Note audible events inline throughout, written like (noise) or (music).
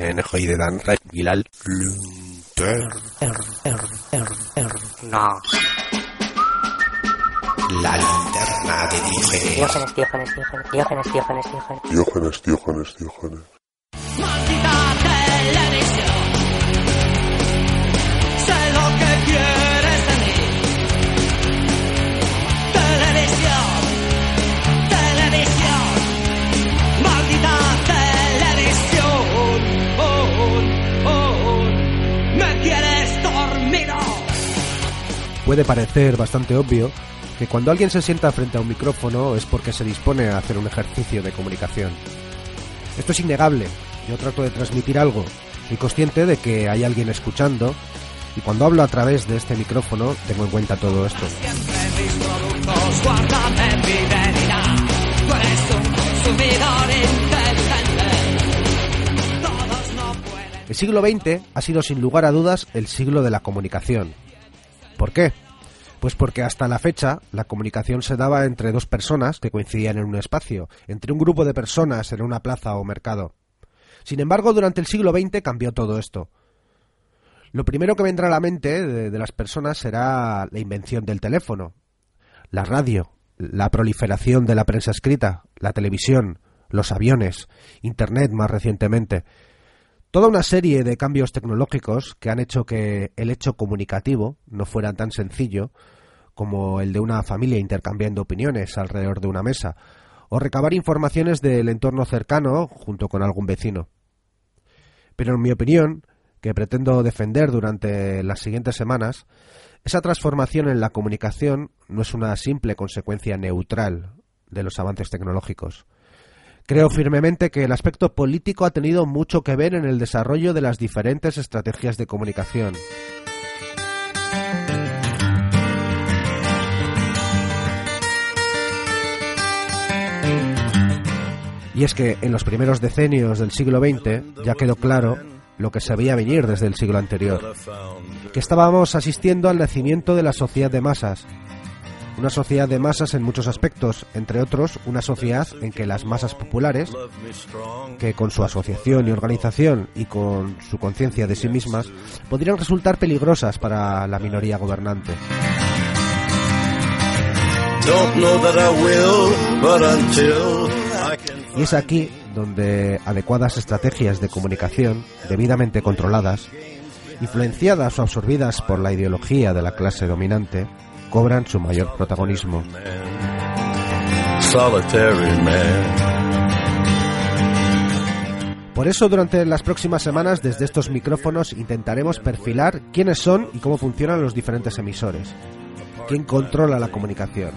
en de Dan Gilal No. La linterna de Diógenes. Diógenes, Diógenes, Diógenes, Diógenes, Diógenes, Diógenes. Diógenes, Puede parecer bastante obvio que cuando alguien se sienta frente a un micrófono es porque se dispone a hacer un ejercicio de comunicación. Esto es innegable. Yo trato de transmitir algo. Soy consciente de que hay alguien escuchando y cuando hablo a través de este micrófono tengo en cuenta todo esto. El siglo XX ha sido sin lugar a dudas el siglo de la comunicación. ¿Por qué? Pues porque hasta la fecha la comunicación se daba entre dos personas que coincidían en un espacio, entre un grupo de personas en una plaza o mercado. Sin embargo, durante el siglo XX cambió todo esto. Lo primero que vendrá a la mente de, las personas será la invención del teléfono, la radio, la proliferación de la prensa escrita, la televisión, los aviones, Internet más recientemente. Toda una serie de cambios tecnológicos que han hecho que el hecho comunicativo no fuera tan sencillo como el de una familia intercambiando opiniones alrededor de una mesa, o recabar informaciones del entorno cercano junto con algún vecino. Pero en mi opinión, que pretendo defender durante las siguientes semanas, esa transformación en la comunicación no es una simple consecuencia neutral de los avances tecnológicos. Creo firmemente que el aspecto político ha tenido mucho que ver en el desarrollo de las diferentes estrategias de comunicación. Y es que en los primeros decenios del siglo XX ya quedó claro lo que se veía venir desde el siglo anterior, que estábamos asistiendo al nacimiento de la sociedad de masas, una sociedad de masas en muchos aspectos, entre otros una sociedad en que las masas populares, que con su asociación y organización y con su conciencia de sí mismas, podrían resultar peligrosas para la minoría gobernante. Y es aquí donde adecuadas estrategias de comunicación, debidamente controladas, influenciadas o absorbidas por la ideología de la clase dominante, cobran su mayor protagonismo. Por eso durante las próximas semanas desde estos micrófonos intentaremos perfilar quiénes son y cómo funcionan los diferentes emisores. ¿Quién controla la comunicación?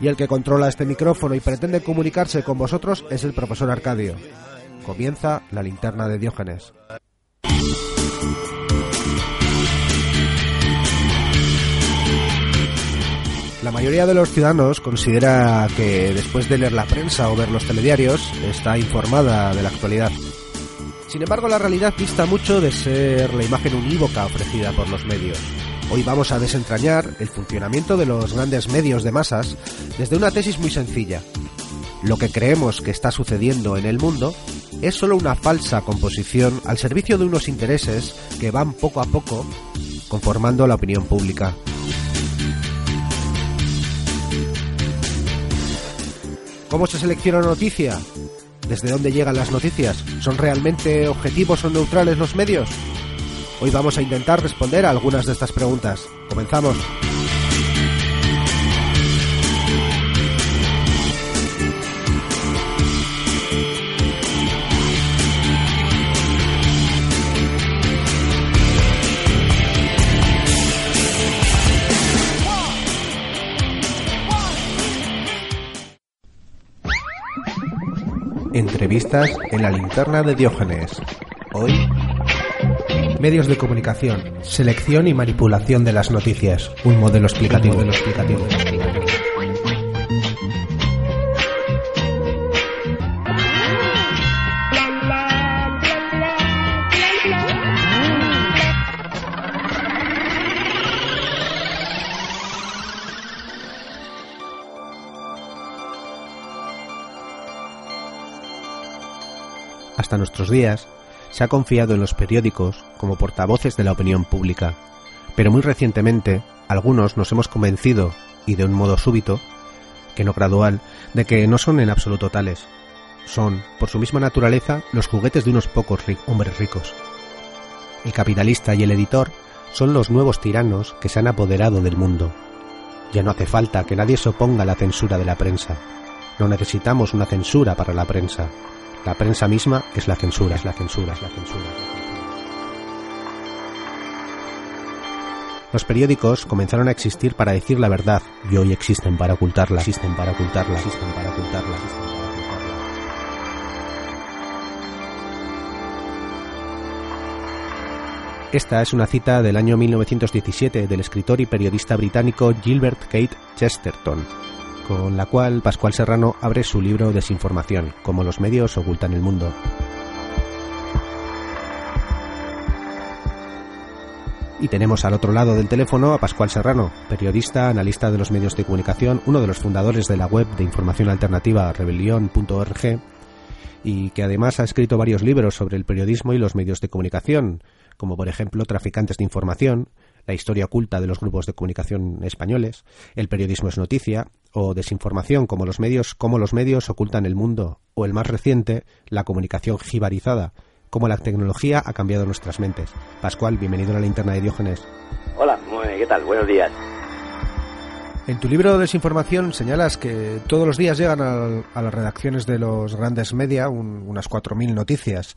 Y el que controla este micrófono y pretende comunicarse con vosotros es el profesor Arcadio. Comienza la linterna de Diógenes. La mayoría de los ciudadanos considera que después de leer la prensa o ver los telediarios está informada de la actualidad. Sin embargo, la realidad dista mucho de ser la imagen unívoca ofrecida por los medios. Hoy vamos a desentrañar el funcionamiento de los grandes medios de masas desde una tesis muy sencilla. Lo que creemos que está sucediendo en el mundo es solo una falsa composición al servicio de unos intereses que van poco a poco conformando la opinión pública. ¿Cómo se selecciona una noticia? ¿Desde dónde llegan las noticias? ¿Son realmente objetivos o neutrales los medios? Hoy vamos a intentar responder a algunas de estas preguntas. Comenzamos. Entrevistas en la linterna de Diógenes. Hoy Medios de comunicación, selección y manipulación de las noticias, un modelo explicativo. modelo explicativo. Hasta nuestros días, se ha confiado en los periódicos como portavoces de la opinión pública, pero muy recientemente algunos nos hemos convencido, y de un modo súbito, que no gradual, de que no son en absoluto tales. Son, por su misma naturaleza, los juguetes de unos pocos hombres ricos. El capitalista y el editor son los nuevos tiranos que se han apoderado del mundo. Ya no hace falta que nadie se oponga a la censura de la prensa. No necesitamos una censura para la prensa. La prensa misma es la censura, es la censura, es la censura. Los periódicos comenzaron a existir para decir la verdad y hoy existen para ocultarla, existen para ocultarla, existen para ocultarla, existen para ocultarla. Esta es una cita del año 1917 del escritor y periodista británico Gilbert Kate Chesterton, con la cual Pascual Serrano abre su libro Desinformación, cómo los medios ocultan el mundo. Y tenemos al otro lado del teléfono a Pascual Serrano, periodista, analista de los medios de comunicación, uno de los fundadores de la web de información alternativa rebelión.org y que además ha escrito varios libros sobre el periodismo y los medios de comunicación, como por ejemplo Traficantes de Información, La historia oculta de los grupos de comunicación españoles, El periodismo es noticia, o Desinformación, como los medios, cómo los medios ocultan el mundo, o el más reciente, La comunicación jibarizada, cómo la tecnología ha cambiado nuestras mentes. Pascual, bienvenido a la linterna de Diógenes. Hola, muy bien, ¿qué tal? Buenos días. En tu libro Desinformación señalas que todos los días llegan a, a las redacciones de los grandes media un- unas 4.000 noticias,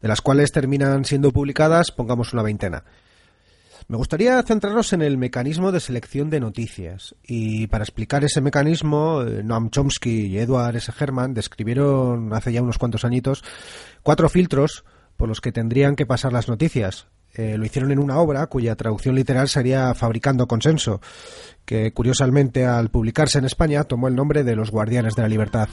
de las cuales terminan siendo publicadas, pongamos una veintena. Me gustaría centrarnos en el mecanismo de selección de noticias. Y para explicar ese mecanismo, eh, Noam Chomsky y Edward S. Herman describieron hace ya unos cuantos añitos cuatro filtros por los que tendrían que pasar las noticias. Eh, lo hicieron en una obra cuya traducción literal sería Fabricando Consenso, que curiosamente al publicarse en España tomó el nombre de Los Guardianes de la Libertad.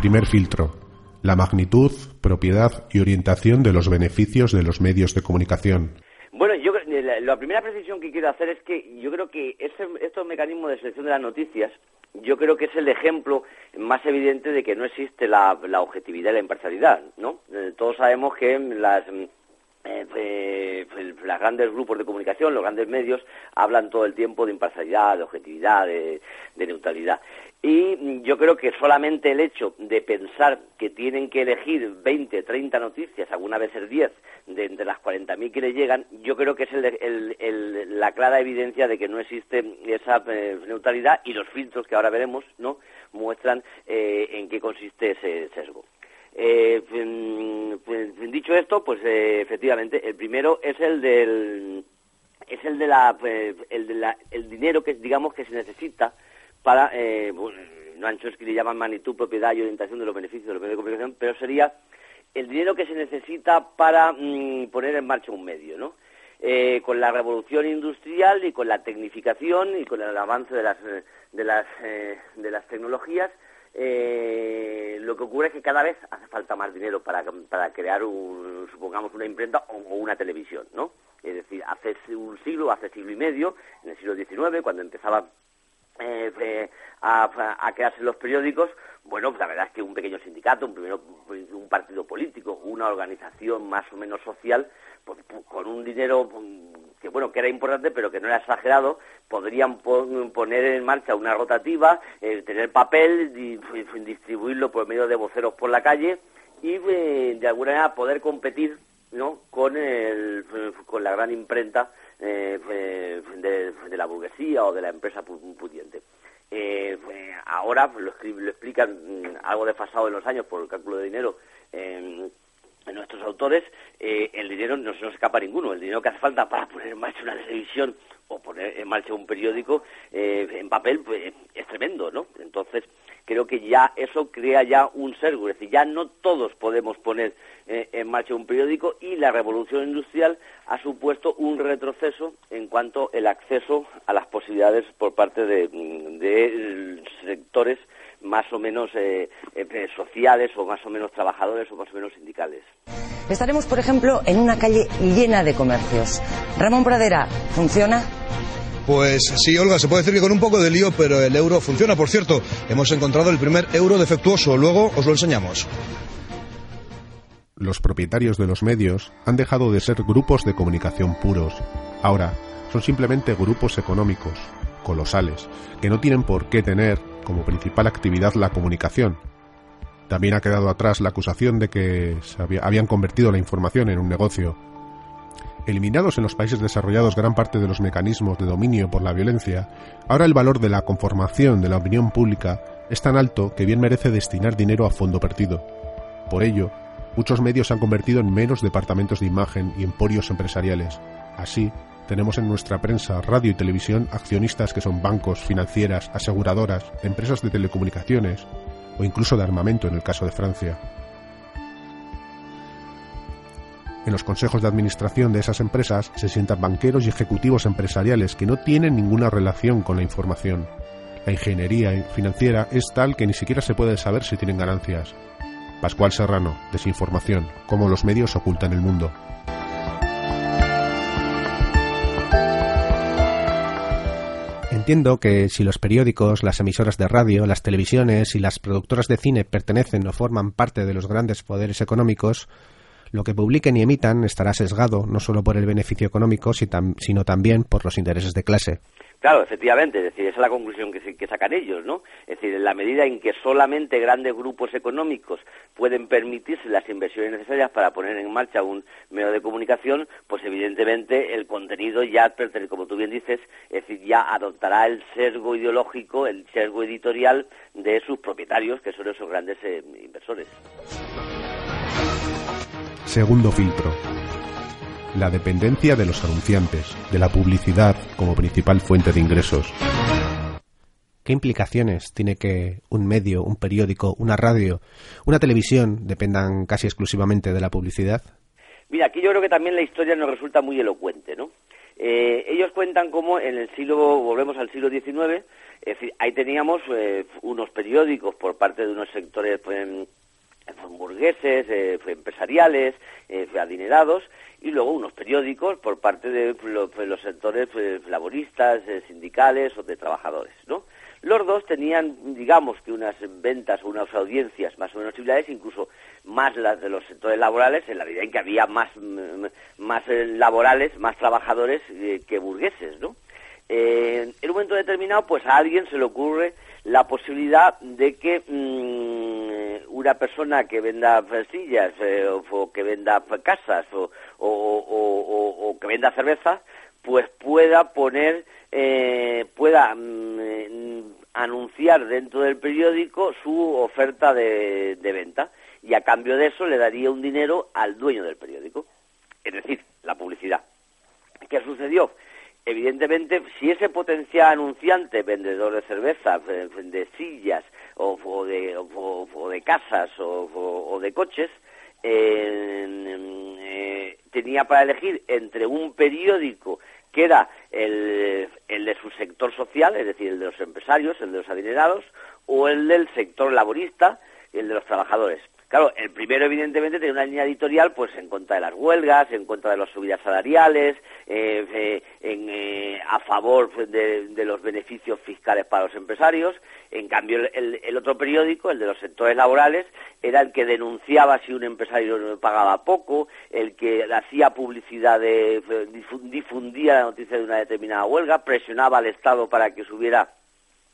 Primer filtro. La magnitud, propiedad y orientación de los beneficios de los medios de comunicación. Bueno, yo creo- la, primera precisión que quiero hacer es que yo creo que ese, estos mecanismos de selección de las noticias, yo creo que es el ejemplo más evidente de que no existe la, objetividad y la imparcialidad, ¿no? Eh, todos sabemos que las mm, eh, eh, los grandes grupos de comunicación, los grandes medios, hablan todo el tiempo de imparcialidad, de objetividad, de neutralidad. Y yo creo que solamente el hecho de pensar que tienen que elegir 20, 30 noticias, alguna vez el 10, de entre las 40.000 que le llegan, yo creo que es el- el- el- la clara evidencia de que no existe esa eh, neutralidad y los filtros que ahora veremos no muestran eh, en qué consiste ese sesgo. Eh, dicho esto, pues eh, efectivamente, el primero es el del es el de la eh, el de la dinero que digamos que se necesita para eh, bueno, no Chomsky le llaman magnitud, propiedad y orientación de los beneficios de los medios de comunicación, pero sería el dinero que se necesita para mm, poner en marcha un medio, ¿no? Eh, con la revolución industrial y con la tecnificación y con el avance de las eh, de las eh, de las tecnologías eh, lo que ocurre es que cada vez hace falta más dinero para, para crear, un, supongamos, una imprenta o, o una televisión, ¿no? Es decir, hace un siglo, hace siglo y medio, en el siglo XIX, cuando empezaba eh, eh, a, a crearse los periódicos, bueno, pues la verdad es que un pequeño sindicato, un, primero, un partido político, una organización más o menos social, pues, con un dinero pues, que bueno que era importante pero que no era exagerado podrían pon- poner en marcha una rotativa eh, tener papel distribuirlo por medio de voceros por la calle y eh, de alguna manera poder competir no con el con la gran imprenta eh, eh, de, de la burguesía o de la empresa pu- pudiente. Eh, pues, ahora lo, lo explican mm, algo desfasado en los años por el cálculo de dinero eh, nuestros autores, eh, el dinero no se nos escapa ninguno. El dinero que hace falta para poner en marcha una televisión o poner en marcha un periódico eh, en papel pues, es tremendo, ¿no? Entonces, creo que ya eso crea ya un sesgo. Es decir, ya no todos podemos poner eh, en marcha un periódico y la revolución industrial ha supuesto un retroceso en cuanto al acceso a las posibilidades por parte de, de sectores más o menos eh, eh, sociales o más o menos trabajadores o más o menos sindicales. Estaremos, por ejemplo, en una calle llena de comercios. Ramón Pradera, ¿funciona? Pues sí, Olga, se puede decir que con un poco de lío, pero el euro funciona. Por cierto, hemos encontrado el primer euro defectuoso. Luego os lo enseñamos. Los propietarios de los medios han dejado de ser grupos de comunicación puros. Ahora son simplemente grupos económicos, colosales, que no tienen por qué tener como principal actividad la comunicación. También ha quedado atrás la acusación de que se había- habían convertido la información en un negocio. Eliminados en los países desarrollados gran parte de los mecanismos de dominio por la violencia, ahora el valor de la conformación de la opinión pública es tan alto que bien merece destinar dinero a fondo perdido. Por ello, muchos medios se han convertido en meros departamentos de imagen y emporios empresariales. Así, tenemos en nuestra prensa, radio y televisión accionistas que son bancos, financieras, aseguradoras, empresas de telecomunicaciones o incluso de armamento en el caso de Francia. En los consejos de administración de esas empresas se sientan banqueros y ejecutivos empresariales que no tienen ninguna relación con la información. La ingeniería financiera es tal que ni siquiera se puede saber si tienen ganancias. Pascual Serrano, Desinformación, cómo los medios ocultan el mundo. Entiendo que si los periódicos, las emisoras de radio, las televisiones y las productoras de cine pertenecen o forman parte de los grandes poderes económicos, lo que publiquen y emitan estará sesgado no solo por el beneficio económico, sino también por los intereses de clase. Claro, efectivamente, es decir, esa es la conclusión que, sacan ellos, ¿no? Es decir, en la medida en que solamente grandes grupos económicos pueden permitirse las inversiones necesarias para poner en marcha un medio de comunicación, pues evidentemente el contenido ya, como tú bien dices, es decir, ya adoptará el sesgo ideológico, el sesgo editorial de sus propietarios, que son esos grandes eh, inversores. Segundo filtro. La dependencia de los anunciantes, de la publicidad como principal fuente de ingresos. ¿Qué implicaciones tiene que un medio, un periódico, una radio, una televisión dependan casi exclusivamente de la publicidad? Mira, aquí yo creo que también la historia nos resulta muy elocuente, ¿no? Eh, ellos cuentan cómo en el siglo, volvemos al siglo XIX, es decir, ahí teníamos eh, unos periódicos por parte de unos sectores pues, burgueses, eh, empresariales, eh, adinerados, y luego unos periódicos por parte de pues, los sectores pues, laboristas, eh, sindicales o de trabajadores, ¿no? Los dos tenían, digamos, que unas ventas o unas audiencias más o menos similares, incluso más las de los sectores laborales, en la medida en que había más, mm, más eh, laborales, más trabajadores eh, que burgueses, ¿no? Eh, en un momento determinado, pues a alguien se le ocurre la posibilidad de que mm, una persona que venda sillas eh, o, que venda casas o, o- que venda cerveza, pues pueda poner, eh, pueda mm, anunciar dentro del periódico su oferta de, de venta y a cambio de eso le daría un dinero al dueño del periódico, es decir, la publicidad. ¿Qué sucedió? Evidentemente, si ese potencial anunciante, vendedor de cerveza, eh, de sillas o, de, o- de casas o, de coches, eh, tenía para elegir entre un periódico que era el, el de su sector social, es decir, el de los empresarios, el de los adinerados, o el del sector laborista, el de los trabajadores. Claro, el primero evidentemente tenía una línea editorial pues en contra de las huelgas, en contra de las subidas salariales, eh, eh, en, eh, a favor pues, de, los beneficios fiscales para los empresarios. En cambio, el, el- otro periódico, el de los sectores laborales, era el que denunciaba si un empresario pagaba poco, el que hacía publicidad, de, difu- difundía la noticia de una determinada huelga, presionaba al Estado para que subiera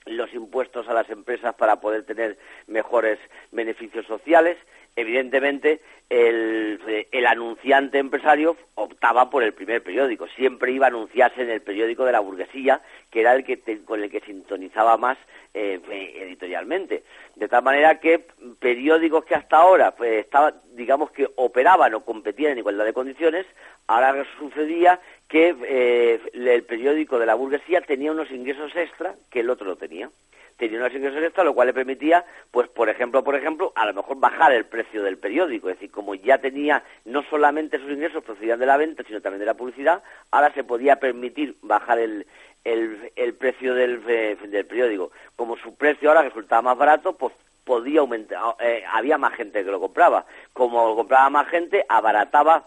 los impuestos a las empresas para poder tener mejores beneficios sociales. Evidentemente, el, eh, el anunciante empresario optaba por el primer periódico. Siempre iba a anunciarse en el periódico de la burguesía, que era el que te- con el que sintonizaba más eh, eh, editorialmente. De tal manera que periódicos que hasta ahora pues, estaba, digamos que operaban o competían en igualdad de condiciones, ahora sucedía que eh, el periódico de la burguesía tenía unos ingresos extra que el otro no tenía tenía unos ingresos extra, lo cual le permitía, pues por ejemplo, por ejemplo, a lo mejor bajar el precio del periódico. Es decir, como ya tenía no solamente sus ingresos procedían de la venta, sino también de la publicidad, ahora se podía permitir bajar el, el, precio del, eh, del periódico. Como su precio ahora resultaba más barato, pues podía aumentar, eh, había más gente que lo compraba. Como lo compraba más gente, abarataba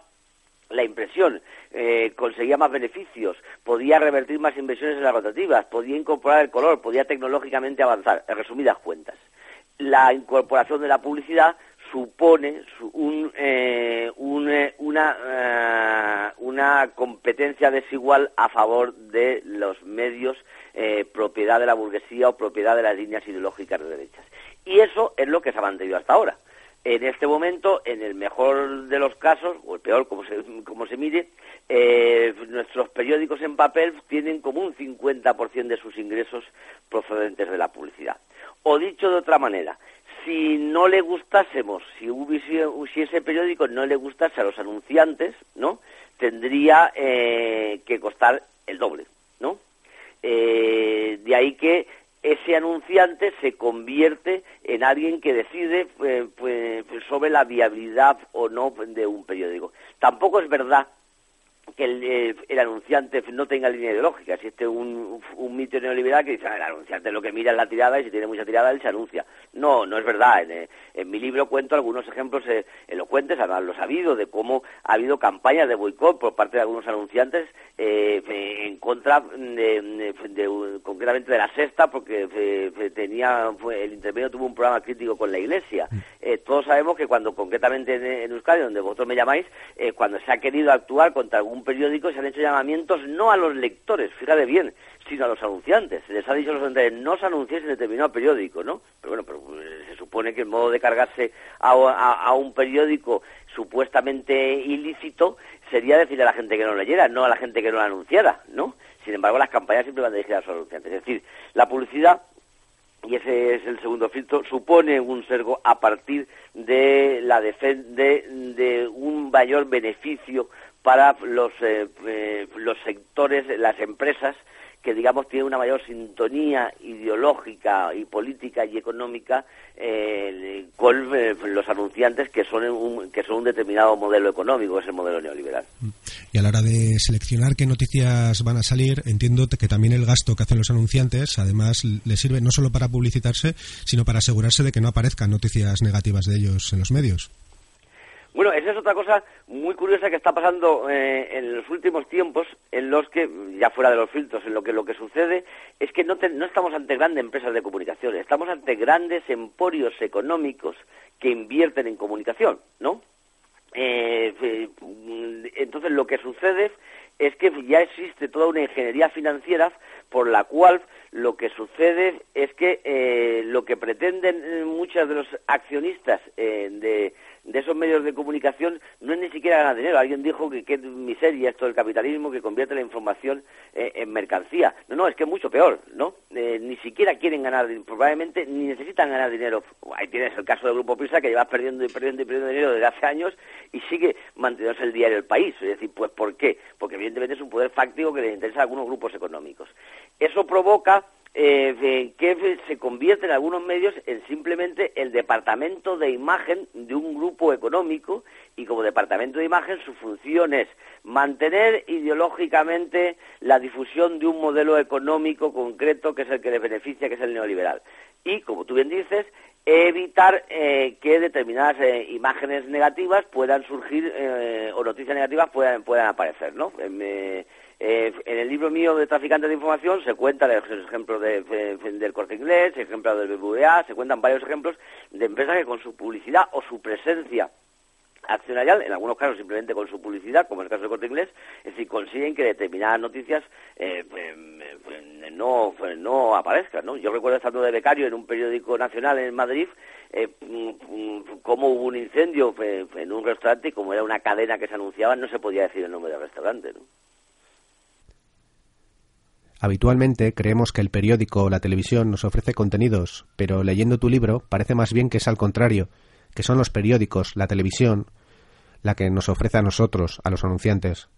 la impresión, eh, conseguía más beneficios, podía revertir más inversiones en las rotativas, podía incorporar el color, podía tecnológicamente avanzar. En resumidas cuentas, la incorporación de la publicidad supone un, eh, eh, una, una competencia desigual a favor de los medios propiedad de la burguesía o propiedad de las líneas ideológicas de derechas. Y eso es lo que se ha mantenido hasta ahora. En este momento, en el mejor de los casos, o el peor, como se, (laughs) como se mire, eh, nuestros periódicos en papel tienen como un 50% de sus ingresos procedentes de la publicidad. O dicho de otra manera, si no le gustásemos, si, hubiese, si ese periódico no le gustase a los anunciantes, ¿no? Tendría eh, que costar el doble, ¿no? Eh, de ahí que ese anunciante se convierte en alguien que decide eh, pues, sobre la viabilidad o no de un periódico. Tampoco es verdad que eh, el, anunciante no tenga línea ideológica. Existe un, un mito neoliberal que dice, ah, el anunciante lo que mira es la tirada y si tiene mucha tirada él se anuncia. No, no es verdad. En, eh, mi libro cuento algunos ejemplos eh, elocuentes, además lo sabido, de cómo ha habido campañas de boicot por parte de algunos anunciantes en contra de, concretamente de la sexta porque tenía el intermedio tuvo un programa crítico con la iglesia. Mm. todos sabemos que cuando concretamente en, en Euskadi, donde vosotros me llamáis, cuando se ha querido actuar contra algún periódico se han hecho llamamientos no a los lectores, fíjate bien, sino a los anunciantes. Se les ha dicho a los anunciantes, no se anunciéis en determinado periódico, ¿no? Pero bueno, pero eh, se supone que el modo de cargarse a, un periódico supuestamente ilícito sería decirle a la gente que no leyera, no a la gente que no lo anunciara, ¿no? Sin embargo, las campañas siempre van dirigidas a los anunciantes. Es decir, la publicidad y ese es el segundo filtro, supone un sergo a partir de la de, de un mayor beneficio para los, eh, eh, los sectores, las empresas que digamos tienen una mayor sintonía ideológica y política y económica eh, con los anunciantes que son un, que son un determinado modelo económico, es el modelo neoliberal. Y a la hora de seleccionar qué noticias van a salir, entiendo que también el gasto que hacen los anunciantes, además, le sirve no solo para publicitarse, sino para asegurarse de que no aparezcan noticias negativas de ellos en los medios. Bueno, esa es otra cosa muy curiosa que está pasando eh, en los últimos tiempos, en los que, ya fuera de los filtros, en lo que lo que sucede es que no, no estamos ante grandes empresas de comunicación, estamos ante grandes emporios económicos que invierten en comunicación, ¿no? Eh, eh, entonces lo que sucede es que ya existe toda una ingeniería financiera por la cual lo que sucede es que lo que pretenden muchos de los accionistas de de esos medios de comunicación no es ni siquiera ganar dinero. Alguien dijo que qué miseria esto del capitalismo que convierte la información eh, en mercancía. No, no, es que es mucho peor, ¿no? Eh, ni siquiera quieren ganar, probablemente ni necesitan ganar dinero. Ahí tienes el caso del Grupo Prisa que lleva perdiendo y perdiendo y perdiendo dinero desde hace años y sigue manteniéndose el diario El País. Es decir, pues ¿por qué? Porque evidentemente es un poder fáctico que les interesa a algunos grupos económicos. Eso provoca eh, que se convierte en algunos medios en simplemente el departamento de imagen de un grupo económico y como departamento de imagen su función es mantener ideológicamente la difusión de un modelo económico concreto que es el que le beneficia, que es el neoliberal. Y, como tú bien dices, evitar eh, que determinadas eh, imágenes negativas puedan surgir o noticias negativas puedan, puedan aparecer, ¿no? Eh, en el libro mío de Traficantes de Información se cuentan los ejemplos de, del Corte Inglés, ejemplos del BBVA, se cuentan varios ejemplos de empresas que con su publicidad o su presencia accionarial, en algunos casos simplemente con su publicidad, como en el caso del Corte Inglés, es decir, consiguen que determinadas noticias eh, pues, no, pues, no aparezcan. ¿no? Yo recuerdo estando de becario en un periódico nacional en Madrid, eh, mm, cómo hubo un incendio en un restaurante y como era una cadena que se anunciaba, no se podía decir el nombre del restaurante. ¿no? Habitualmente creemos que el periódico o la televisión nos ofrece contenidos, pero leyendo tu libro parece más bien que es al contrario, que son los periódicos, la televisión, la que nos ofrece a nosotros, a los anunciantes.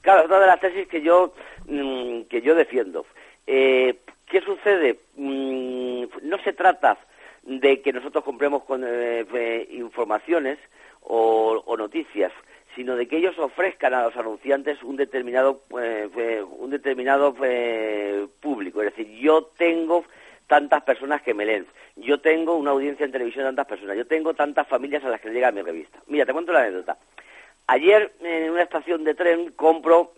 Claro, es una de las tesis que yo, mm, que yo defiendo. Eh, ¿Qué sucede? Mm, no se trata de que nosotros compremos con eh, eh, informaciones o, o noticias, sino de que ellos ofrezcan a los anunciantes un determinado eh, eh, un determinado eh, público. Es decir, yo tengo tantas personas que me leen, yo tengo una audiencia en televisión de tantas personas, yo tengo tantas familias a las que llega mi revista. Mira, te cuento la anécdota. Ayer en una estación de tren compro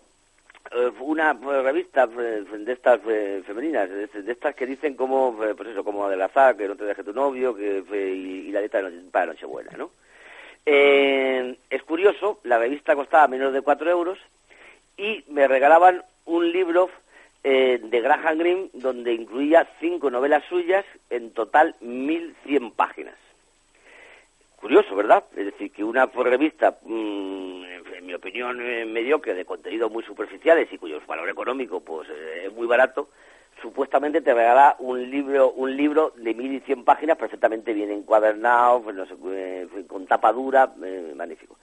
eh, una eh, revista eh, de estas femeninas, de, estas que dicen cómo, eh, pues eso, cómo adelgazar, que no te deje tu novio, que y, y la dieta para Nochebuena, ¿no? Eh, es curioso, la revista costaba menos de 4 euros y me regalaban un libro eh, de Graham Greene donde incluía cinco novelas suyas, en total 1.100 páginas. Curioso, ¿verdad? Es decir, que una revista, mm, en mi opinión, eh, mediocre, de contenidos muy superficiales y cuyo valor económico pues eh, es muy barato, supuestamente te regala un libro un libro de 1.100 páginas perfectamente bien encuadernado, pues, eh, con tapa dura, eh, magnífico.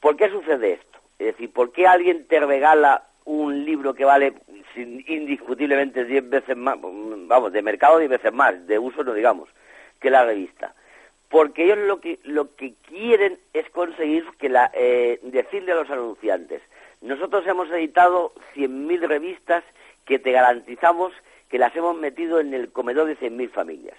¿Por qué sucede esto? Es decir, ¿por qué alguien te regala un libro que vale sin- indiscutiblemente 10 veces más, vamos, de mercado 10 veces más, de uso no digamos, que la revista? Porque ellos lo que, lo que quieren es conseguir que la, eh, decirle a los anunciantes, nosotros hemos editado 100.000 revistas que te garantizamos que las hemos metido en el comedor de 100.000 familias.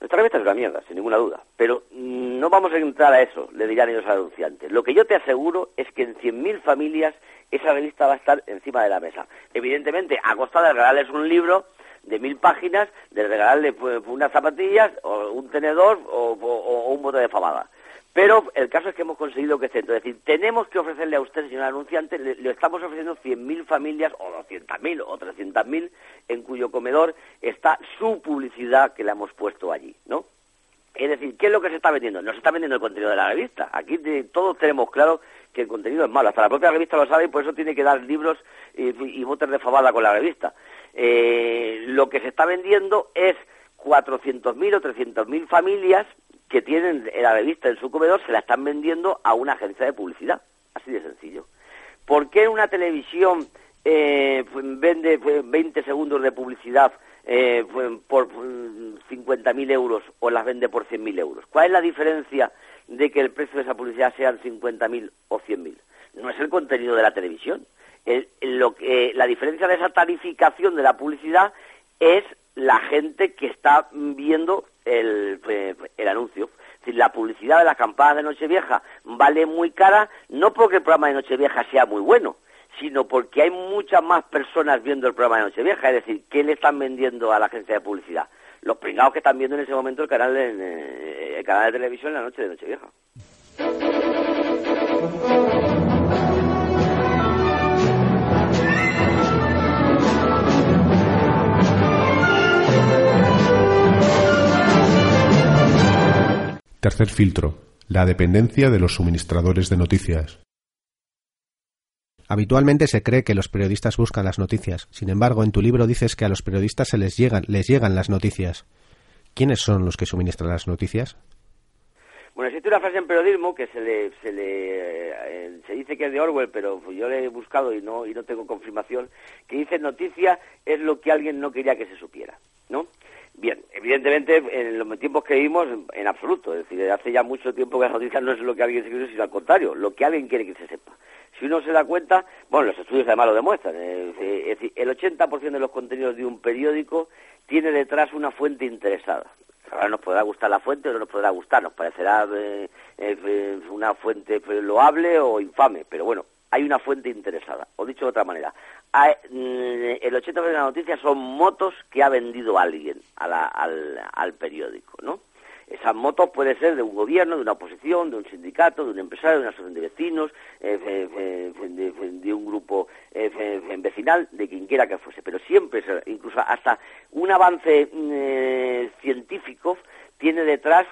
Nuestra revista es una mierda, sin ninguna duda, pero mm, no vamos a entrar a eso, le dirán ellos al anunciante. Lo que yo te aseguro es que en 100.000 familias esa revista va a estar encima de la mesa. Evidentemente, a costa de regalarles un libro de mil páginas, de regalarle pues, unas zapatillas, o un tenedor o, o- un bote de fabada. Pero el caso es que hemos conseguido que esté. Es decir, tenemos que ofrecerle a usted, señor anunciante, le, estamos ofreciendo 100.000 familias, o 200.000, o 300.000, en cuyo comedor está su publicidad que le hemos puesto allí, ¿no? Es decir, ¿qué es lo que se está vendiendo? No se está vendiendo el contenido de la revista. Aquí todos tenemos claro que el contenido es malo. Hasta la propia revista lo sabe y por eso tiene que dar libros y, y botes de fabada con la revista. Eh, lo que se está vendiendo es 400.000 o 300.000 familias que tienen la revista en su comedor, se la están vendiendo a una agencia de publicidad. Así de sencillo. ¿Por qué una televisión eh, vende pues, 20 segundos de publicidad eh, por mm, 50.000 euros o las vende por 100.000 euros? ¿Cuál es la diferencia de que el precio de esa publicidad sean 50.000 o 100.000? No es el contenido de la televisión. El- lo que, la diferencia de esa tarificación de la publicidad es la gente que está viendo el, eh, el anuncio. Es la publicidad de las campanas de Nochevieja vale muy cara, no porque el programa de Nochevieja sea muy bueno, sino porque hay muchas más personas viendo el programa de Nochevieja. Es decir, ¿qué le están vendiendo a la agencia de publicidad? Los pringados que están viendo en ese momento el canal de, eh, el canal de televisión en la noche de Nochevieja. Tercer filtro. La dependencia de los suministradores de noticias. Habitualmente se cree que los periodistas buscan las noticias. Sin embargo, en tu libro dices que a los periodistas se les llegan, les llegan las noticias. ¿Quiénes son los que suministran las noticias? Bueno, existe una frase en periodismo que se le, se le eh, se dice que es de Orwell, pero yo le he buscado y no y no tengo confirmación, que dice noticia es lo que alguien no quería que se supiera, ¿no? Bien, evidentemente en los tiempos que vivimos, en absoluto, es decir, hace ya mucho tiempo que la noticia no es lo que alguien se quiere, sino al contrario, lo que alguien quiere que se sepa. Si uno se da cuenta, bueno, los estudios además lo demuestran, eh, es decir, el 80% de los contenidos de un periódico tiene detrás una fuente interesada. Ahora nos podrá gustar la fuente o no nos podrá gustar, nos parecerá eh, eh, una fuente pues, loable o infame, pero bueno, hay una fuente interesada. O dicho de otra manera, mm, el 80% de las noticias son motos que ha vendido alguien a la- al, al periódico, ¿no? Esas motos puede ser de un gobierno, de una oposición, de un sindicato, de un empresario, de una asociación de vecinos, eh, eh, eh, de, un grupo eh, eh, vecinal, de quien quiera que fuese. Pero siempre, incluso hasta un avance mm, eh, científico, tiene detrás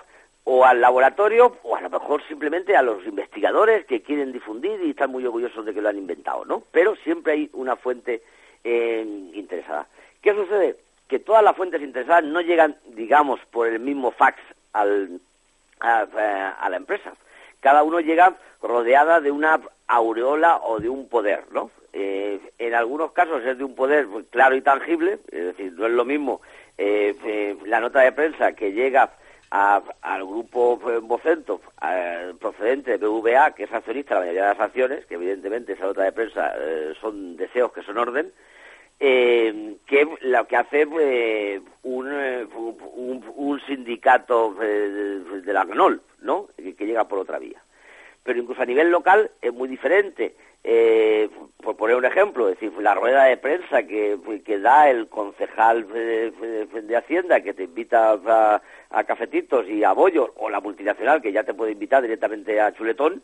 o al laboratorio o a lo mejor simplemente a los investigadores que quieren difundir y están muy orgullosos de que lo han inventado, ¿no? Pero siempre hay una fuente eh, interesada. ¿Qué sucede? Que todas las fuentes interesadas no llegan, digamos, por el mismo fax al, a, a la empresa. cada uno llega rodeada de una aureola o de un poder, ¿no? Eh, en algunos casos es de un poder claro y tangible, es decir, no es lo mismo eh, eh, la nota de prensa que llega a- al grupo eh, Vocento eh, procedente de BVA, que es accionista de la mayoría de las acciones, que evidentemente esa nota de prensa eh, son deseos que son orden, eh, que lo que hace un, un, un sindicato de, la GNOL, ¿no? Que llega por otra vía. Pero incluso a nivel local es muy diferente. Eh, por poner un ejemplo, es decir, la rueda de prensa que, da el concejal de Hacienda que te invita a, a cafetitos y a bollos, o la multinacional que ya te puede invitar directamente a chuletón,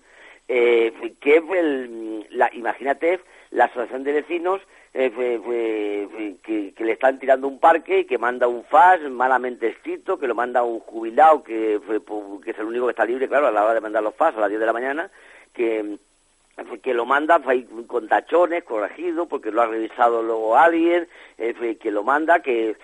eh, que el- la, imagínate la asociación de vecinos eh, fue- que, le están tirando un parque y que manda un FAS malamente escrito, que lo manda un jubilado que, que es el único que está libre, claro, a la hora de mandar los FAS a las 10 de la mañana, que que lo manda con tachones, corregido, porque lo ha revisado luego alguien, eh, que lo manda, que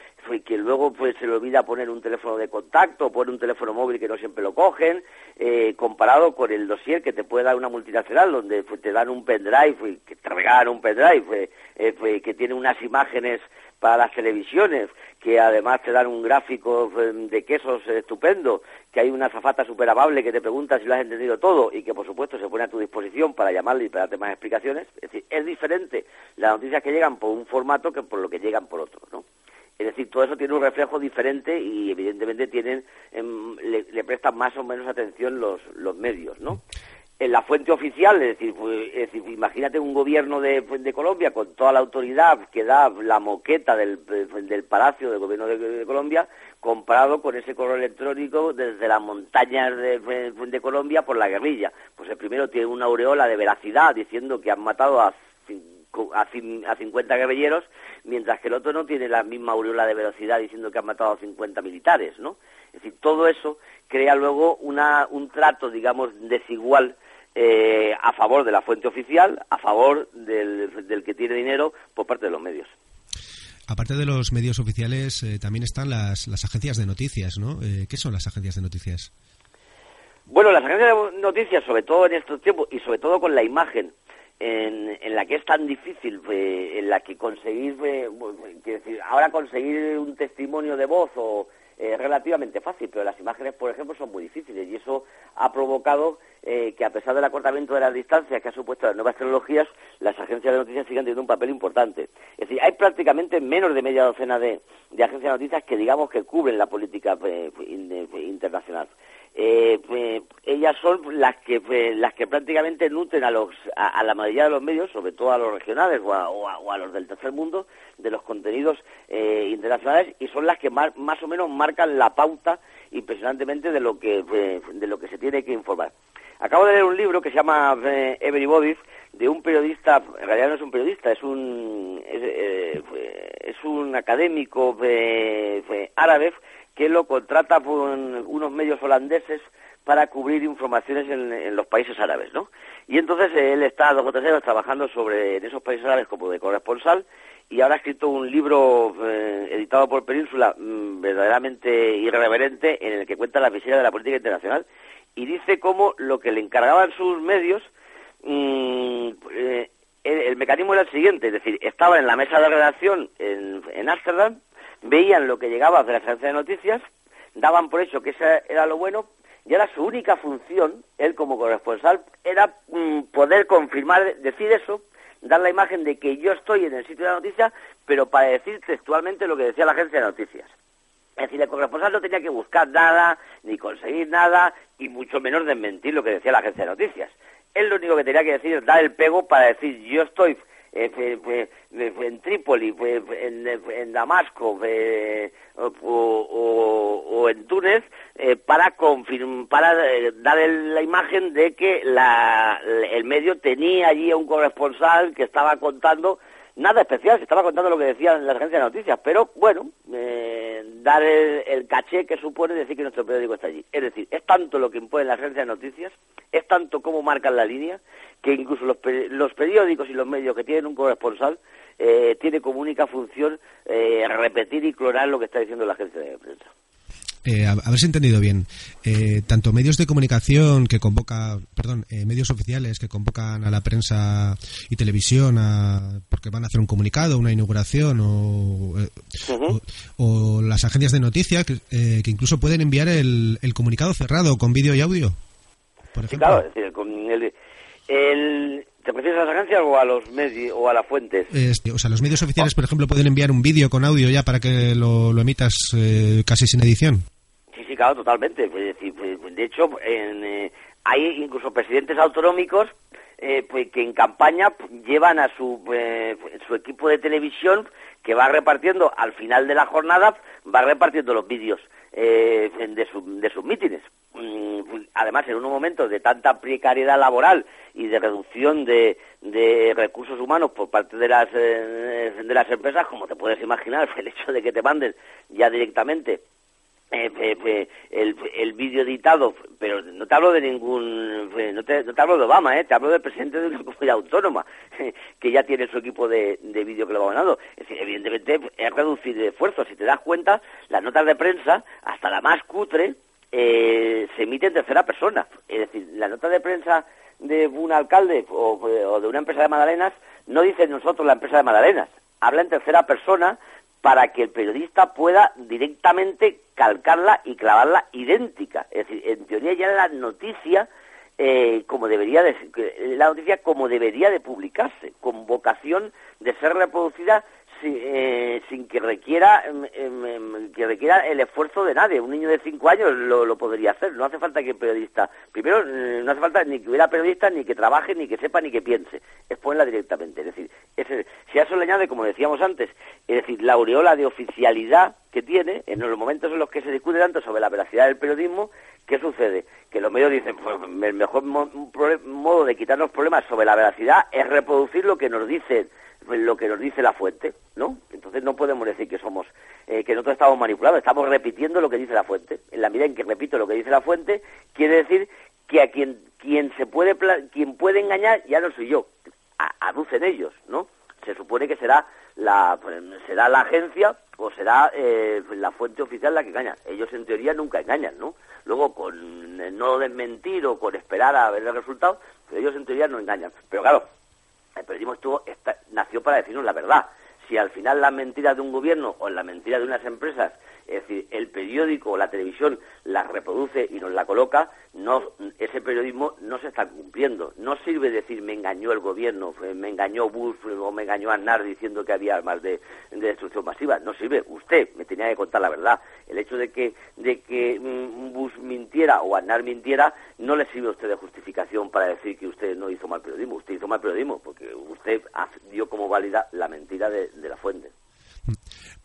que luego pues se le olvida poner un teléfono de contacto, poner un teléfono móvil que no siempre lo cogen, eh, comparado con el dossier que te puede dar una multinacional, donde te dan un pendrive, que te regalan un pendrive, eh, que tiene unas imágenes para las televisiones, que además te dan un gráfico eh, de quesos estupendo, que hay una zafata súper amable que te pregunta si lo has entendido todo y que por supuesto se pone a tu disposición para llamarle y para darte más explicaciones. Es decir, es diferente las noticias que llegan por un formato que por lo que llegan por otro, ¿no? Es decir, todo eso tiene un reflejo diferente y evidentemente tienen em, le, le prestan más o menos atención los, los medios, ¿no? En la fuente oficial, es decir, pues, es decir, imagínate un gobierno de, de Colombia con toda la autoridad que da la moqueta del, Palacio del Gobierno de, Colombia, comparado con ese correo electrónico desde las montañas de, de Colombia por la guerrilla. Pues el primero tiene una aureola de veracidad diciendo que han matado a a 50 guerrilleros, mientras que el otro no tiene la misma aureola de velocidad diciendo que han matado a 50 militares, ¿no? Es decir, todo eso crea luego una, un trato, digamos, desigual eh, a favor de la fuente oficial, a favor del, del que tiene dinero por parte de los medios. Aparte de los medios oficiales, eh, también están las, las agencias de noticias, ¿no? Eh, ¿Qué son las agencias de noticias? Bueno, las agencias de noticias, sobre todo en estos tiempos, y sobre todo con la imagen en, en la que es tan difícil, eh, en la que conseguir, eh, decir, ahora conseguir un testimonio de voz o es relativamente fácil, pero las imágenes, por ejemplo, son muy difíciles y eso ha provocado eh, que a pesar del acortamiento de las distancias que ha supuesto las nuevas tecnologías, las agencias de noticias sigan teniendo un papel importante. Es decir, hay prácticamente menos de media docena de, de agencias de noticias que digamos que cubren la política eh, in- eh. Eh, ellas son las que eh, las que prácticamente nutren a los a, a la mayoría de los medios, sobre todo a los regionales o a, los del tercer mundo, de los contenidos eh, internacionales y son las que más, más o menos marcan la pauta impresionantemente de lo que eh, de lo que se tiene que informar. Acabo de leer un libro que se llama Everybody de un periodista, en realidad no es un periodista, es un es, un académico árabe que lo contrata por unos medios holandeses para cubrir informaciones en, los países árabes, ¿no? Y entonces eh, él está dos o tres años trabajando sobre en esos países árabes como de corresponsal y ahora ha escrito un libro eh, editado por Península mm, verdaderamente irreverente en el que cuenta la miseria de la política internacional y dice cómo lo que le encargaban sus medios mm, eh, el, el mecanismo era el siguiente, es decir, estaban en la mesa de redacción en Ámsterdam, veían lo que llegaba de la agencia de noticias, daban por hecho que eso era lo bueno, y ahora su única función, él como corresponsal, era mm, poder confirmar, decir eso, dar la imagen de que yo estoy en el sitio de la noticia, pero para decir textualmente lo que decía la agencia de noticias. Es decir, el corresponsal no tenía que buscar nada, ni conseguir nada, y mucho menos desmentir lo que decía la agencia de noticias. Él lo único que tenía que decir es dar el pego para decir yo estoy en Trípoli, fe- fe- en, en Damasco o, o- en Túnez eh, para confirm- para eh, dar la imagen de que la- el medio tenía allí a un corresponsal que estaba contando nada especial, se estaba contando lo que decían las agencias de noticias, pero bueno, eh, dar el, caché que supone decir que nuestro periódico está allí. Es decir, es tanto lo que imponen las agencias de noticias, es tanto cómo marcan la línea, que incluso los, los periódicos y los medios que tienen un corresponsal eh, tiene como única función eh, repetir y clonar lo que está diciendo la agencia de prensa. Eh, a, a ver si he entendido bien. Eh, tanto medios de comunicación que convoca, perdón, eh, medios oficiales que convocan a la prensa y televisión a, porque van a hacer un comunicado, una inauguración o, eh, o, o las agencias de noticias que, eh, que incluso pueden enviar el, el comunicado cerrado con vídeo y audio. Por Sí, claro, es decir, con el, el- ¿te refieres a las agencias o a los medios o a las fuentes? Este, o sea, los medios oficiales, por ejemplo, pueden enviar un vídeo con audio ya para que lo, lo emitas eh, casi sin edición. Claro, totalmente. Es decir, pues, de hecho, en, eh, hay incluso presidentes autonómicos eh, pues, que en campaña pues, llevan a su, eh, su equipo de televisión que va repartiendo, al final de la jornada, va repartiendo los vídeos eh, de, su- de sus mítines. Mm, pues, Además, en unos momentos de tanta precariedad laboral y de reducción de, de recursos humanos por parte de las, eh, de las empresas, como te puedes imaginar, (laughs) el hecho de que te manden ya directamente eh, eh, eh, el, el vídeo editado, pero no te hablo de ningún, eh, no te, no te hablo de Obama, eh, te hablo del presidente de una comunidad autónoma (laughs) que ya tiene su equipo de, de vídeo que lo va ganando. Es decir, evidentemente es reducir esfuerzos. Si te das cuenta, las notas de prensa, hasta la más cutre, eh, se emite en tercera persona. Es decir, la nota de prensa de un alcalde o, o de una empresa de Madalenas no dice nosotros la empresa de Madalenas, habla en tercera persona para que el periodista pueda directamente calcarla y clavarla idéntica. Es decir, en teoría ya la noticia eh, como debería de la noticia como debería de publicarse, con vocación de ser reproducida si- eh, sin que requiera em, em, em, que requiera el esfuerzo de nadie. Un niño de cinco años lo, lo podría hacer. No hace falta que periodista, primero, eh, no hace falta ni que hubiera periodista, ni que trabaje, ni que sepa, ni que piense. Es ponerla directamente. Es decir, ese- si a eso le añade, como decíamos antes, es decir, la aureola de oficialidad que tiene, en los momentos en los que se discute tanto sobre la veracidad del periodismo, ¿qué sucede? Que los medios dicen, pues el mejor mo- modo de quitarnos problemas sobre la veracidad es reproducir lo que nos dice lo que nos dice la fuente, ¿no? Entonces no podemos decir que somos, eh, que nosotros estamos manipulados, estamos repitiendo lo que dice la fuente. En la medida en que repito lo que dice la fuente, quiere decir que a quien quien se puede quien puede engañar ya no soy yo, a- aducen ellos, ¿no? Se supone que será la pues, será la agencia o será eh, la fuente oficial la que engaña. Ellos en teoría nunca engañan, ¿no? Luego con eh, no desmentir o con esperar a ver el resultado, pero ellos en teoría no engañan. Pero claro, el periodismo estuvo, nació para decirnos la verdad. Si al final la mentira de un gobierno o la mentira de unas empresas, es decir, el periódico o la televisión la reproduce y nos la coloca, no, ese periodismo no se está cumpliendo. No sirve decir me engañó el gobierno, me engañó Bush o me engañó Aznar diciendo que había armas de, de destrucción masiva. No sirve. Usted me tenía que contar la verdad. El hecho de que, de que mm, Bush mintiera o Aznar mintiera no le sirve a usted de justificación para decir que usted no hizo mal periodismo. Usted hizo mal periodismo porque usted dio como válida la mentira de la fuente.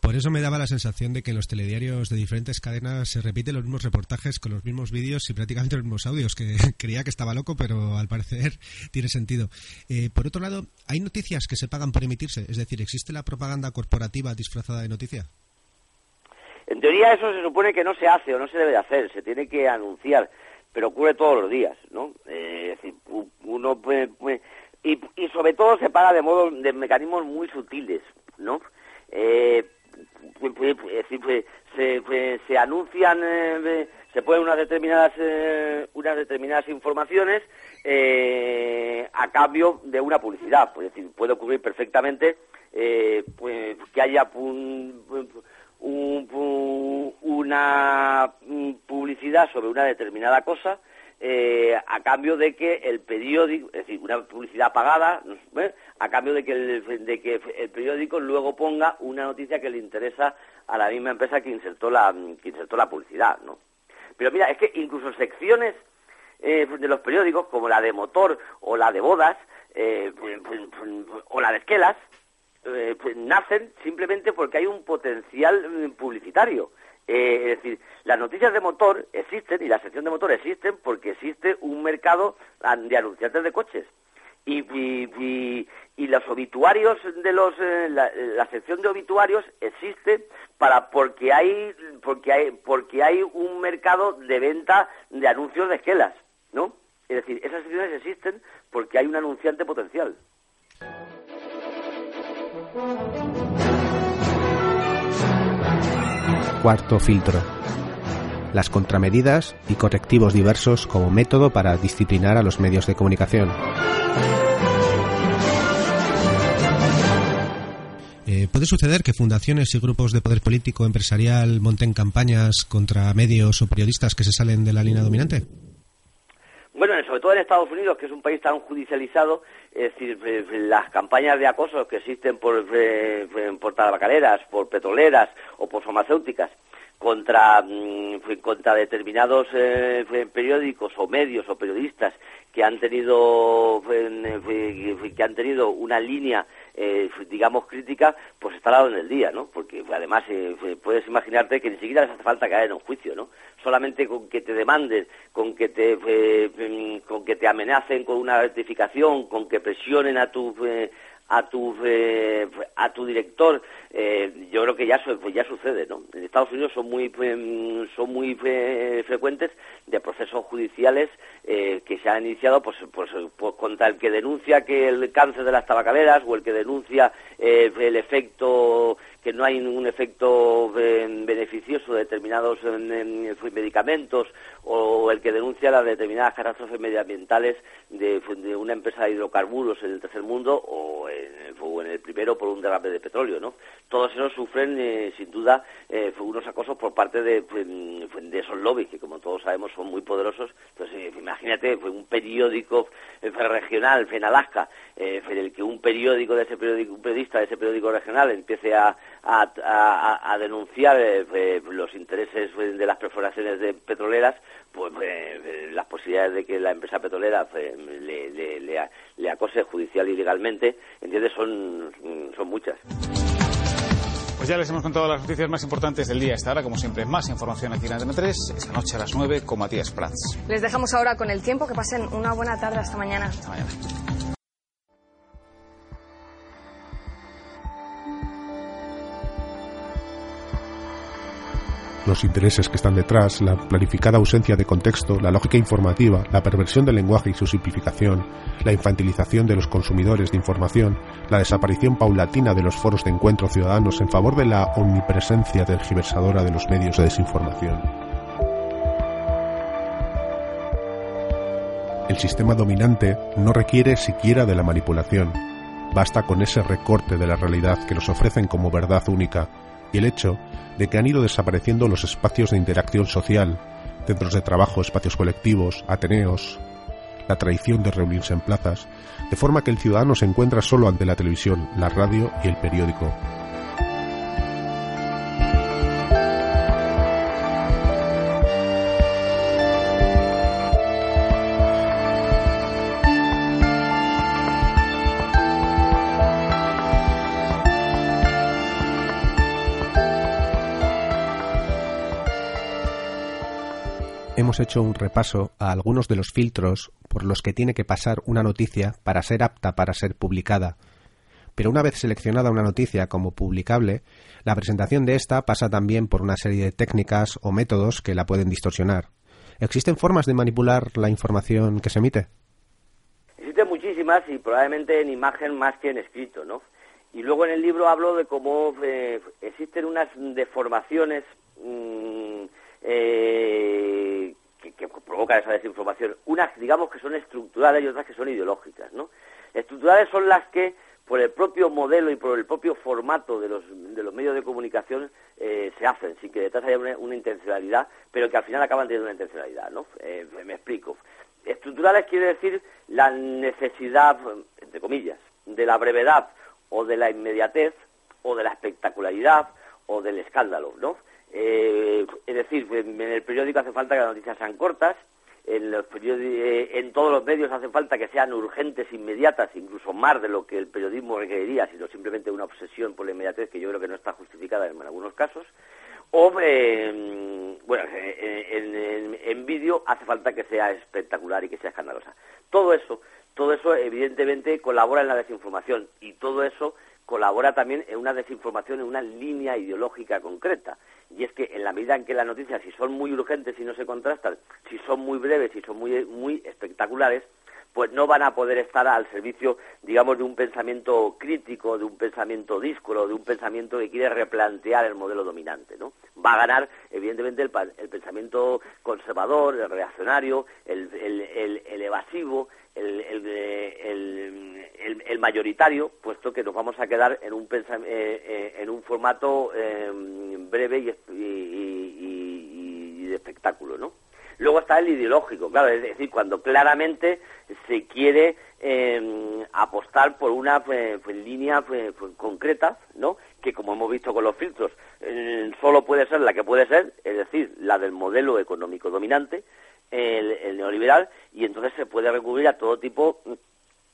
Por eso me daba la sensación de que en los telediarios de diferentes cadenas se repiten los mismos reportajes con los mismos vídeos y prácticamente los mismos audios, que (laughs) creía que estaba loco, pero al parecer (laughs) tiene sentido. Eh, por otro lado, ¿hay noticias que se pagan por emitirse? Es decir, ¿existe la propaganda corporativa disfrazada de noticia? En teoría eso se supone que no se hace o no se debe de hacer, se tiene que anunciar, pero ocurre todos los días, ¿no? Eh, es decir, uno puede, puede- y, y sobre todo se paga de modo de mecanismos muy sutiles, ¿no? Eh, pu- pu- pu- es decir, pues, se, pues, se anuncian, eh, se ponen unas determinadas eh, unas determinadas informaciones eh, a cambio de una publicidad, pues, es decir, puede ocurrir perfectamente eh, pues, que haya un- una mm, publicidad sobre una determinada cosa eh, a cambio de que el periódico, es decir, una publicidad pagada, ¿eh? a cambio de que, el, de que el periódico luego ponga una noticia que le interesa a la misma empresa que insertó la, que insertó la publicidad, ¿no? Pero mira, es que incluso secciones eh, de los periódicos, como la de motor o la de bodas, eh, pues, pues, pues, o la de esquelas, eh, nacen simplemente porque hay un potencial publicitario. Eh, es decir, las noticias de motor existen y la sección de motor existen porque existe un mercado de anunciantes de coches. Y, y, y- y los obituarios de los eh, la, la sección de obituarios existe para porque hay porque hay porque hay un mercado de venta de anuncios de esquelas, ¿no? Es decir, esas secciones existen porque hay un anunciante potencial. Cuarto filtro. las contramedidas y correctivos diversos como método para disciplinar a los medios de comunicación. Eh, ¿Puede suceder que fundaciones y grupos de poder político empresarial monten campañas contra medios o periodistas que se salen de la línea dominante? Bueno, sobre todo en Estados Unidos, que es un país tan judicializado, es decir, eh, las campañas de acoso que existen por, eh, por tabacaleras, por petroleras o por farmacéuticas contra, mm, contra determinados eh, periódicos o medios o periodistas que han tenido que han tenido una línea eh, digamos crítica pues está dado en el día no porque además eh, puedes imaginarte que ni siquiera les hace falta caer en un juicio no solamente con que te demanden con que te mm, con que te amenacen con una rectificación con que presionen a tu a tu eh, a tu director eh, yo creo que ya pues ya sucede no en Estados Unidos son muy em, son muy eh, frecuentes de procesos judiciales que se han iniciado pues, pues, pues, contra el que denuncia que el cáncer de las tabacaleras o el que denuncia el efecto que no hay ningún efecto beneficioso de determinados medicamentos o el que denuncia las determinadas catástrofes medioambientales de, una empresa de hidrocarburos en el tercer mundo o en, el primero por un derrame de petróleo, ¿no? Todos ellos sufren, eh, sin duda, eh, unos acosos por parte de, esos lobbies, que como todos sabemos son muy poderosos. Entonces, eh, imagínate, fue un periódico regional en Alaska, en el que un periódico de ese periódico, un periodista de ese periódico regional empiece a, a, denunciar los intereses de las perforaciones de petroleras, pues las posibilidades de que la empresa petrolera le, le, le, acose judicial y legalmente, ¿entiendes? Son, son muchas. Pues ya les hemos contado las noticias más importantes del día. Esta hora, como siempre, más información aquí en Antena 3, esta noche a las 9 con Matías Prats. Les dejamos ahora con el tiempo. Que pasen una buena tarde. Hasta mañana. Hasta mañana. Los intereses que están detrás, la planificada ausencia de contexto, la lógica informativa, la perversión del lenguaje y su simplificación, la infantilización de los consumidores de información, la desaparición paulatina de los foros de encuentro ciudadanos en favor de la omnipresencia tergiversadora de los medios de desinformación. El sistema dominante no requiere siquiera de la manipulación. Basta con ese recorte de la realidad que nos ofrecen como verdad única y el hecho de que han ido desapareciendo los espacios de interacción social, centros de trabajo, espacios colectivos, ateneos, la tradición de reunirse en plazas, de forma que el ciudadano se encuentra solo ante la televisión, la radio y el periódico. Hemos hecho un repaso a algunos de los filtros por los que tiene que pasar una noticia para ser apta para ser publicada. Pero una vez seleccionada una noticia como publicable, la presentación de esta pasa también por una serie de técnicas o métodos que la pueden distorsionar. ¿Existen formas de manipular la información que se emite? Existen muchísimas y probablemente en imagen más que en escrito, ¿no? Y luego en el libro hablo de cómo eh, existen unas deformaciones mm, eh, que, provocan esa desinformación. Unas, digamos, que son estructurales y otras que son ideológicas, ¿no? Estructurales son las que, por el propio modelo y por el propio formato de los, de los medios de comunicación, eh, se hacen, sin que detrás haya una, intencionalidad, pero que al final acaban teniendo una intencionalidad, ¿no? Eh, me explico. Estructurales quiere decir la necesidad, entre comillas, de la brevedad o de la inmediatez o de la espectacularidad o del escándalo, ¿no? Eh, es decir, en el periódico hace falta que las noticias sean cortas, en, los eh, en todos los medios hace falta que sean urgentes, inmediatas, incluso más de lo que el periodismo requeriría, sino simplemente una obsesión por la inmediatez que yo creo que no está justificada en, algunos casos. O, eh, bueno, en, en vídeo hace falta que sea espectacular y que sea escandalosa. Todo eso, todo eso evidentemente colabora en la desinformación y todo eso colabora también en una desinformación, en una línea ideológica concreta. Y es que en la medida en que las noticias, si son muy urgentes y no se contrastan, si son muy breves y son muy, muy espectaculares, pues no van a poder estar al servicio, digamos, de un pensamiento crítico, de un pensamiento díscolo, de un pensamiento que quiere replantear el modelo dominante, ¿no? Va a ganar, evidentemente, el, el pensamiento conservador, el reaccionario, el, evasivo, el, el- mayoritario, puesto que nos vamos a quedar en un, eh, eh, en un formato eh, breve y- y de espectáculo, ¿no? Luego está el ideológico, claro, es decir, cuando claramente se quiere eh, apostar por una eh, pues, línea pues, pues, concreta, ¿no? Que como hemos visto con los filtros, solo puede ser la que puede ser, es decir, la del modelo económico dominante, el, el neoliberal, y entonces se puede recurrir a todo tipo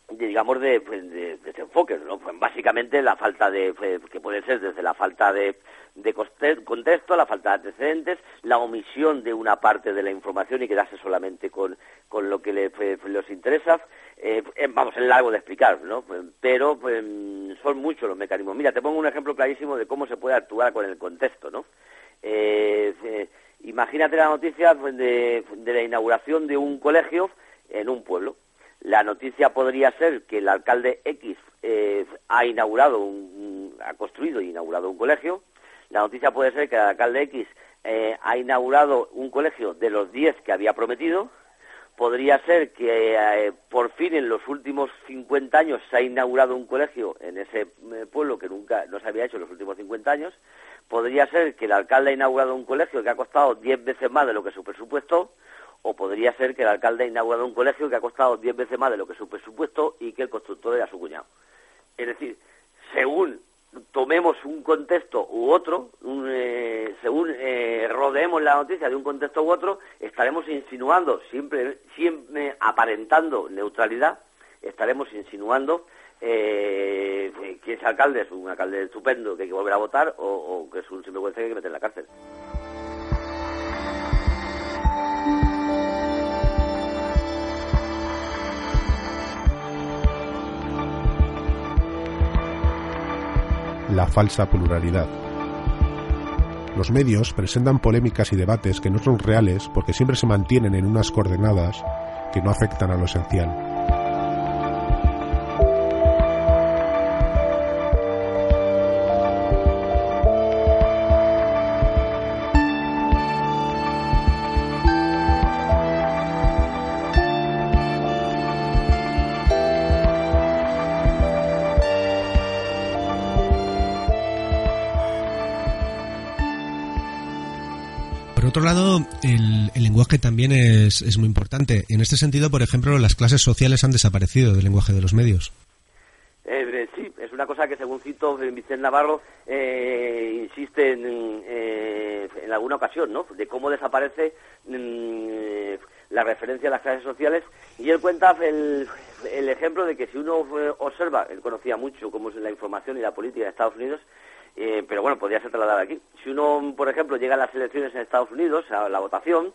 digamos de, pues, de- de desenfoques, ¿no? Pues básicamente la falta de pues, que puede ser desde la falta de, de contexto, la falta de antecedentes, la omisión de una parte de la información y quedarse solamente con, con lo que le, pues, les interesa. Eh, eh, vamos, es largo de explicar, ¿no? Pues, Pero pues, son muchos los mecanismos. Mira, te pongo un ejemplo clarísimo de cómo se puede actuar con el contexto, ¿no? Eh, imagínate la noticia pues, de, de la inauguración de un colegio en un pueblo. La noticia podría ser que el alcalde X eh, ha inaugurado, un, ha construido y inaugurado un colegio. La noticia puede ser que el alcalde X eh, ha inaugurado un colegio de los 10 que había prometido. Podría ser que eh, por fin en los últimos 50 años se ha inaugurado un colegio en ese eh, pueblo que nunca no se había hecho en los últimos 50 años. Podría ser que el alcalde ha inaugurado un colegio que ha costado 10 veces más de lo que su presupuesto o podría ser que el alcalde ha inaugurado un colegio que ha costado 10 veces más de lo que su presupuesto y que el constructor era su cuñado. Es decir, según tomemos un contexto u otro, eh, según eh, rodeemos la noticia de un contexto u otro, estaremos insinuando, siempre, siempre aparentando neutralidad, estaremos insinuando eh, que ese alcalde es un alcalde estupendo que hay que volver a votar o, o que es un sinvergüenza que hay que meter en la cárcel. La falsa pluralidad. Los medios presentan polémicas y debates que no son reales porque siempre se mantienen en unas coordenadas que no afectan a lo esencial. Lado, el, lenguaje también es, es muy importante. En este sentido, por ejemplo, las clases sociales han desaparecido del lenguaje de los medios. Eh, eh, sí, es una cosa que según cito eh, Vicente Navarro eh, insiste en, eh, en alguna ocasión, ¿no? De cómo desaparece mm, la referencia a las clases sociales y él cuenta el, el ejemplo de que si uno eh, observa, él conocía mucho cómo es la información y la política de Estados Unidos, eh, pero bueno, podría ser trasladada aquí. Si uno, por ejemplo, llega a las elecciones en Estados Unidos, a la votación,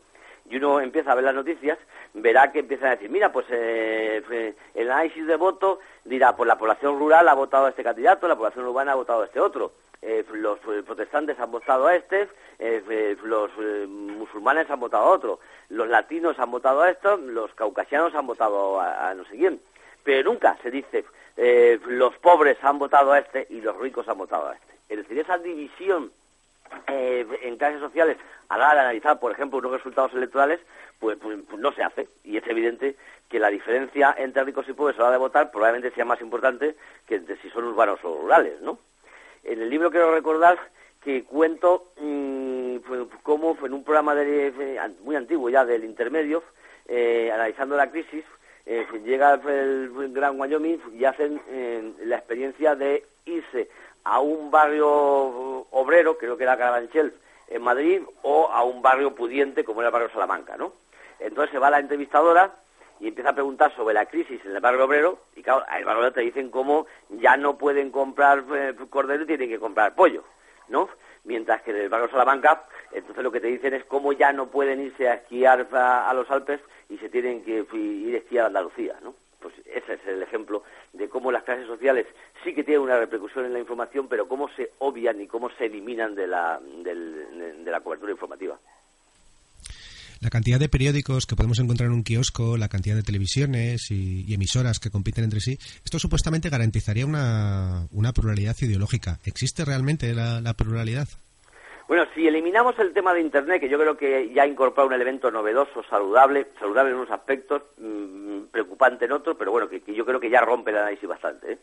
y uno empieza a ver las noticias, verá que empiezan a decir, mira, pues eh, el análisis de voto dirá, pues la población rural ha votado a este candidato, la población urbana ha votado a este otro. Eh, los eh, protestantes han votado a este, eh, los musulmanes han votado a otro, los latinos han votado a esto, los caucasianos han votado a, a no sé quién. Pero nunca se dice, los pobres han votado a este y los ricos han votado a este. Es decir, esa división eh, en clases sociales a la hora de analizar, por ejemplo, unos resultados electorales, pues, pues, pues no se hace. Y es evidente que la diferencia entre ricos y pobres a la hora de votar probablemente sea más importante que entre si son urbanos o rurales, ¿no? En el libro quiero recordar que cuento mmm, pues, cómo en un programa muy antiguo ya del intermedio, eh, analizando la crisis, eh, llega el, el Gran Wyoming y hacen eh, la experiencia de irse a un barrio obrero, creo que era Carabanchel, en Madrid, o a un barrio pudiente como era el barrio Salamanca, ¿no? Entonces se va la entrevistadora y empieza a preguntar sobre la crisis en el barrio obrero, y claro, al barrio obrero te dicen cómo ya no pueden comprar eh, cordero y tienen que comprar pollo, ¿no? Mientras que en el barrio Salamanca, entonces lo que te dicen es cómo ya no pueden irse a esquiar a, los Alpes y se tienen que ir a esquiar a Andalucía, ¿no? Pues ese es el ejemplo de cómo las clases sociales sí que tienen una repercusión en la información, pero cómo se obvian y cómo se eliminan de la, de la cobertura informativa. La cantidad de periódicos que podemos encontrar en un kiosco, la cantidad de televisiones y, emisoras que compiten entre sí, esto supuestamente garantizaría una, una pluralidad ideológica. ¿Existe realmente la pluralidad? Bueno, si eliminamos el tema de Internet, que yo creo que ya ha incorporado un elemento novedoso, saludable, saludable en unos aspectos, mmm, preocupante en otros, pero bueno, que, yo creo que ya rompe el análisis bastante. ¿eh?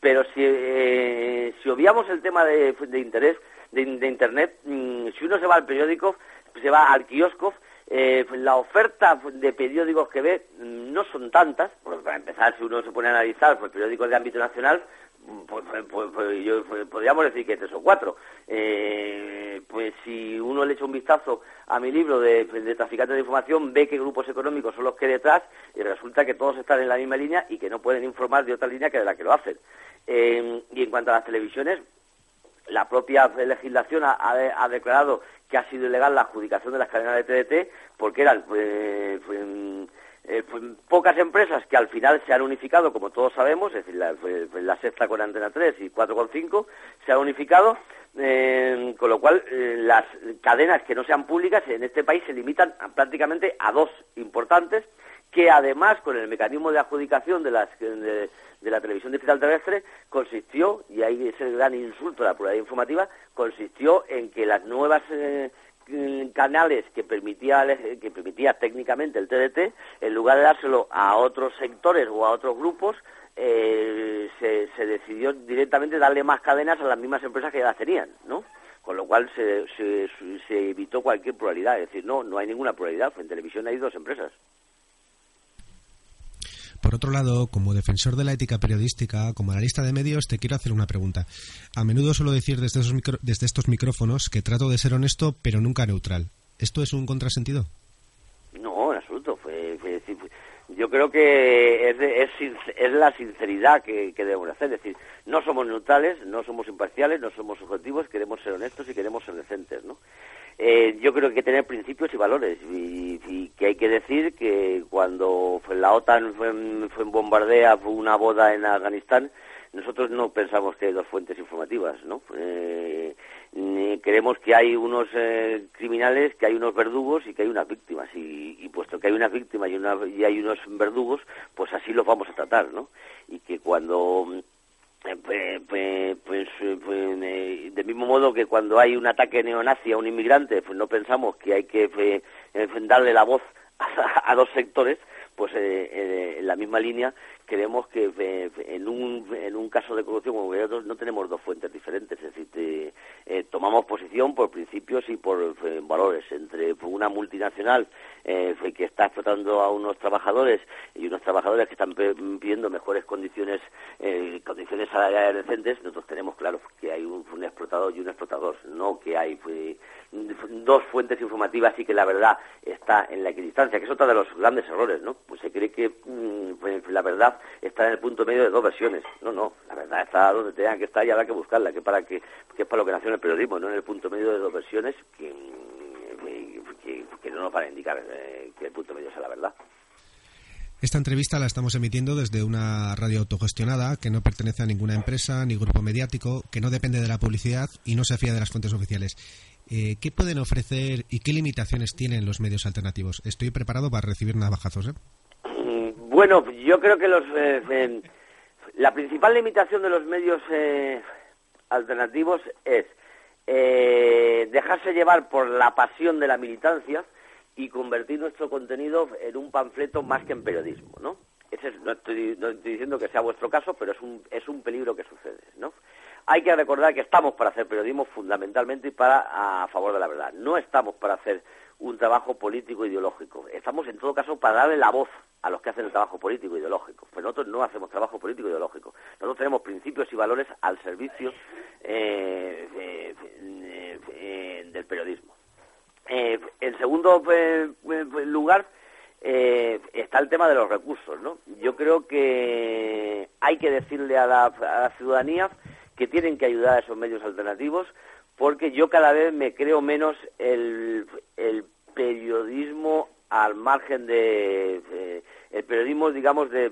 Pero si, eh, si obviamos el tema de, interés, de, Internet, mmm, si uno se va al periódico, se va al kiosco, eh, la oferta de periódicos que ve mm, no son tantas, porque para empezar, si uno se pone a analizar pues, periódicos de ámbito nacional, pues, pues, pues yo, podríamos decir que tres o cuatro. Eh, pues si uno le echa un vistazo a mi libro de, de, traficantes de información, ve que grupos económicos son los que detrás y resulta que todos están en la misma línea y que no pueden informar de otra línea que de la que lo hacen. Eh, y en cuanto a las televisiones, la propia legislación ha, declarado que ha sido ilegal la adjudicación de las cadenas de TDT porque eran eh, eh, pocas empresas que al final se han unificado, como todos sabemos, es decir, la, la sexta con Antena 3 y 4 con 5 se han unificado, eh, con lo cual eh, las cadenas que no sean públicas en este país se limitan a, prácticamente a dos importantes, que además con el mecanismo de adjudicación de, las, de, de la televisión digital terrestre consistió, y ahí es el gran insulto de la pluralidad informativa, consistió en que las nuevas eh, canales que permitía, que permitía técnicamente el TDT, en lugar de dárselo a otros sectores o a otros grupos, eh, se, se, decidió directamente darle más cadenas a las mismas empresas que ya las tenían, ¿no? Con lo cual se, se, se evitó cualquier pluralidad, es decir, no, no hay ninguna pluralidad, en televisión hay dos empresas. Por otro lado, como defensor de la ética periodística, como analista de medios, te quiero hacer una pregunta. A menudo suelo decir desde, micro, desde estos micrófonos que trato de ser honesto, pero nunca neutral. ¿Esto es un contrasentido? No, en absoluto. Fue, fue, yo creo que es, es, es la sinceridad que, que, debemos hacer. Es decir, no somos neutrales, no somos imparciales, no somos objetivos, queremos ser honestos y queremos ser decentes, ¿no? Eh, yo creo que hay que tener principios y valores y, y, que hay que decir que cuando la OTAN fue, fue en bombardea fue una boda en Afganistán, nosotros no pensamos que hay dos fuentes informativas, ¿no? Eh, creemos que hay unos eh, criminales, que hay unos verdugos y que hay unas víctimas. Y, y puesto que hay unas víctimas y, una, y, hay unos verdugos, pues así los vamos a tratar, ¿no? Y que cuando... Pues, pues, pues, pues eh, del mismo modo que cuando hay un ataque neonazi a un inmigrante, pues no pensamos que hay que eh, darle la voz a, (laughs) a dos sectores, pues eh, en la misma línea creemos que eh, en, un, en un caso de corrupción como otros no tenemos dos fuentes diferentes, es decir, te, eh, tomamos posición por principios y por eh, valores entre una multinacional que está explotando a unos trabajadores y unos trabajadores que están pidiendo mejores condiciones, condiciones salariales decentes, nosotros tenemos claro que hay un, explotador y un explotador, no que hay dos fuentes informativas y que la verdad está en la equidistancia, que es otro de los grandes errores, ¿no? Pues se cree que mm, la verdad está en el punto medio de dos versiones. No, no, la verdad está donde tenga que estar y habrá que buscarla, que para que, que es para lo que nació en el periodismo, no en el punto medio de dos versiones que, que, que no nos van a indicar eh, que el punto medio sea la verdad. Esta entrevista la estamos emitiendo desde una radio autogestionada que no pertenece a ninguna empresa ni grupo mediático, que no depende de la publicidad y no se fía de las fuentes oficiales. Eh, ¿Qué pueden ofrecer y qué limitaciones tienen los medios alternativos? Estoy preparado para recibir navajazos. ¿eh? Bueno, yo creo que los, eh, eh, la principal limitación de los medios eh, alternativos es dejarse llevar por la pasión de la militancia y convertir nuestro contenido en un panfleto más que en periodismo, ¿no? Ese es, no, estoy, no, estoy, diciendo que sea vuestro caso, pero es un, es un peligro que sucede, ¿no? Hay que recordar que estamos para hacer periodismo fundamentalmente y para a favor de la verdad. No estamos para hacer un trabajo político ideológico. Estamos en todo caso para darle la voz a los que hacen el trabajo político ideológico. Pero nosotros no hacemos trabajo político ideológico. Nosotros tenemos principios y valores al servicio eh del periodismo. Eh, en segundo eh, lugar está el tema de los recursos. ¿no? Yo creo que hay que decirle a la, a la ciudadanía que tienen que ayudar a esos medios alternativos porque yo cada vez me creo menos el, el periodismo al margen de, de, el periodismo digamos de,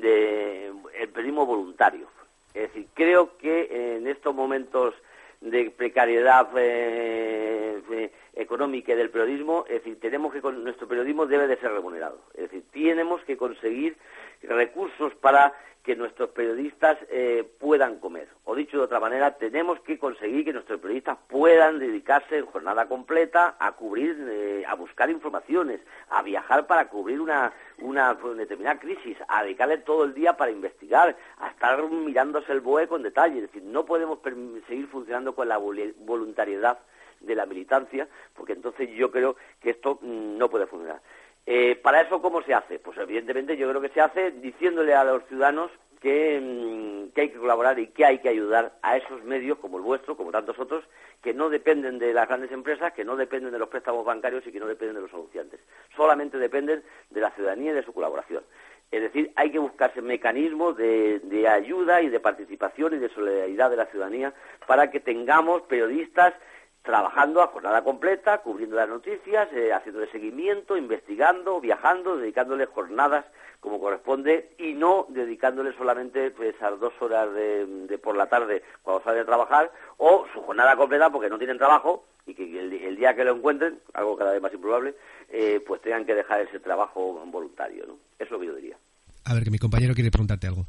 de, el periodismo voluntario. Es decir creo que en estos momentos de precariedad eh, económica y del periodismo, es decir, tenemos que con- nuestro periodismo debe de ser remunerado. Es decir, tenemos que conseguir recursos para que nuestros periodistas eh, puedan comer. O dicho de otra manera, tenemos que conseguir que nuestros periodistas puedan dedicarse en jornada completa a cubrir, eh, a buscar informaciones, a viajar para cubrir una, una pues, determinada crisis, a dedicarle todo el día para investigar, a estar mirándose el BOE con detalle. Es decir, no podemos seguir funcionando con la voluntariedad de la militancia, porque entonces yo creo que esto mm, no puede funcionar. Eh, ¿Para eso cómo se hace? Pues evidentemente yo creo que se hace diciéndole a los ciudadanos que, mm, que hay que colaborar y que hay que ayudar a esos medios como el vuestro, como tantos otros, que no dependen de las grandes empresas, que no dependen de los préstamos bancarios y que no dependen de los anunciantes. Solamente dependen de la ciudadanía y de su colaboración. Es decir, hay que buscarse mecanismos de, de ayuda y de participación y de solidaridad de la ciudadanía para que tengamos periodistas trabajando a jornada completa, cubriendo las noticias, eh, haciéndole seguimiento, investigando, viajando, dedicándole jornadas como corresponde y no dedicándole solamente pues, a dos horas de, por la tarde cuando sale a trabajar o su jornada completa porque no tienen trabajo y que el, el día que lo encuentren, algo cada vez más improbable, eh, pues tengan que dejar ese trabajo voluntario. ¿no? Eso es lo que yo diría. A ver, que mi compañero quiere preguntarte algo.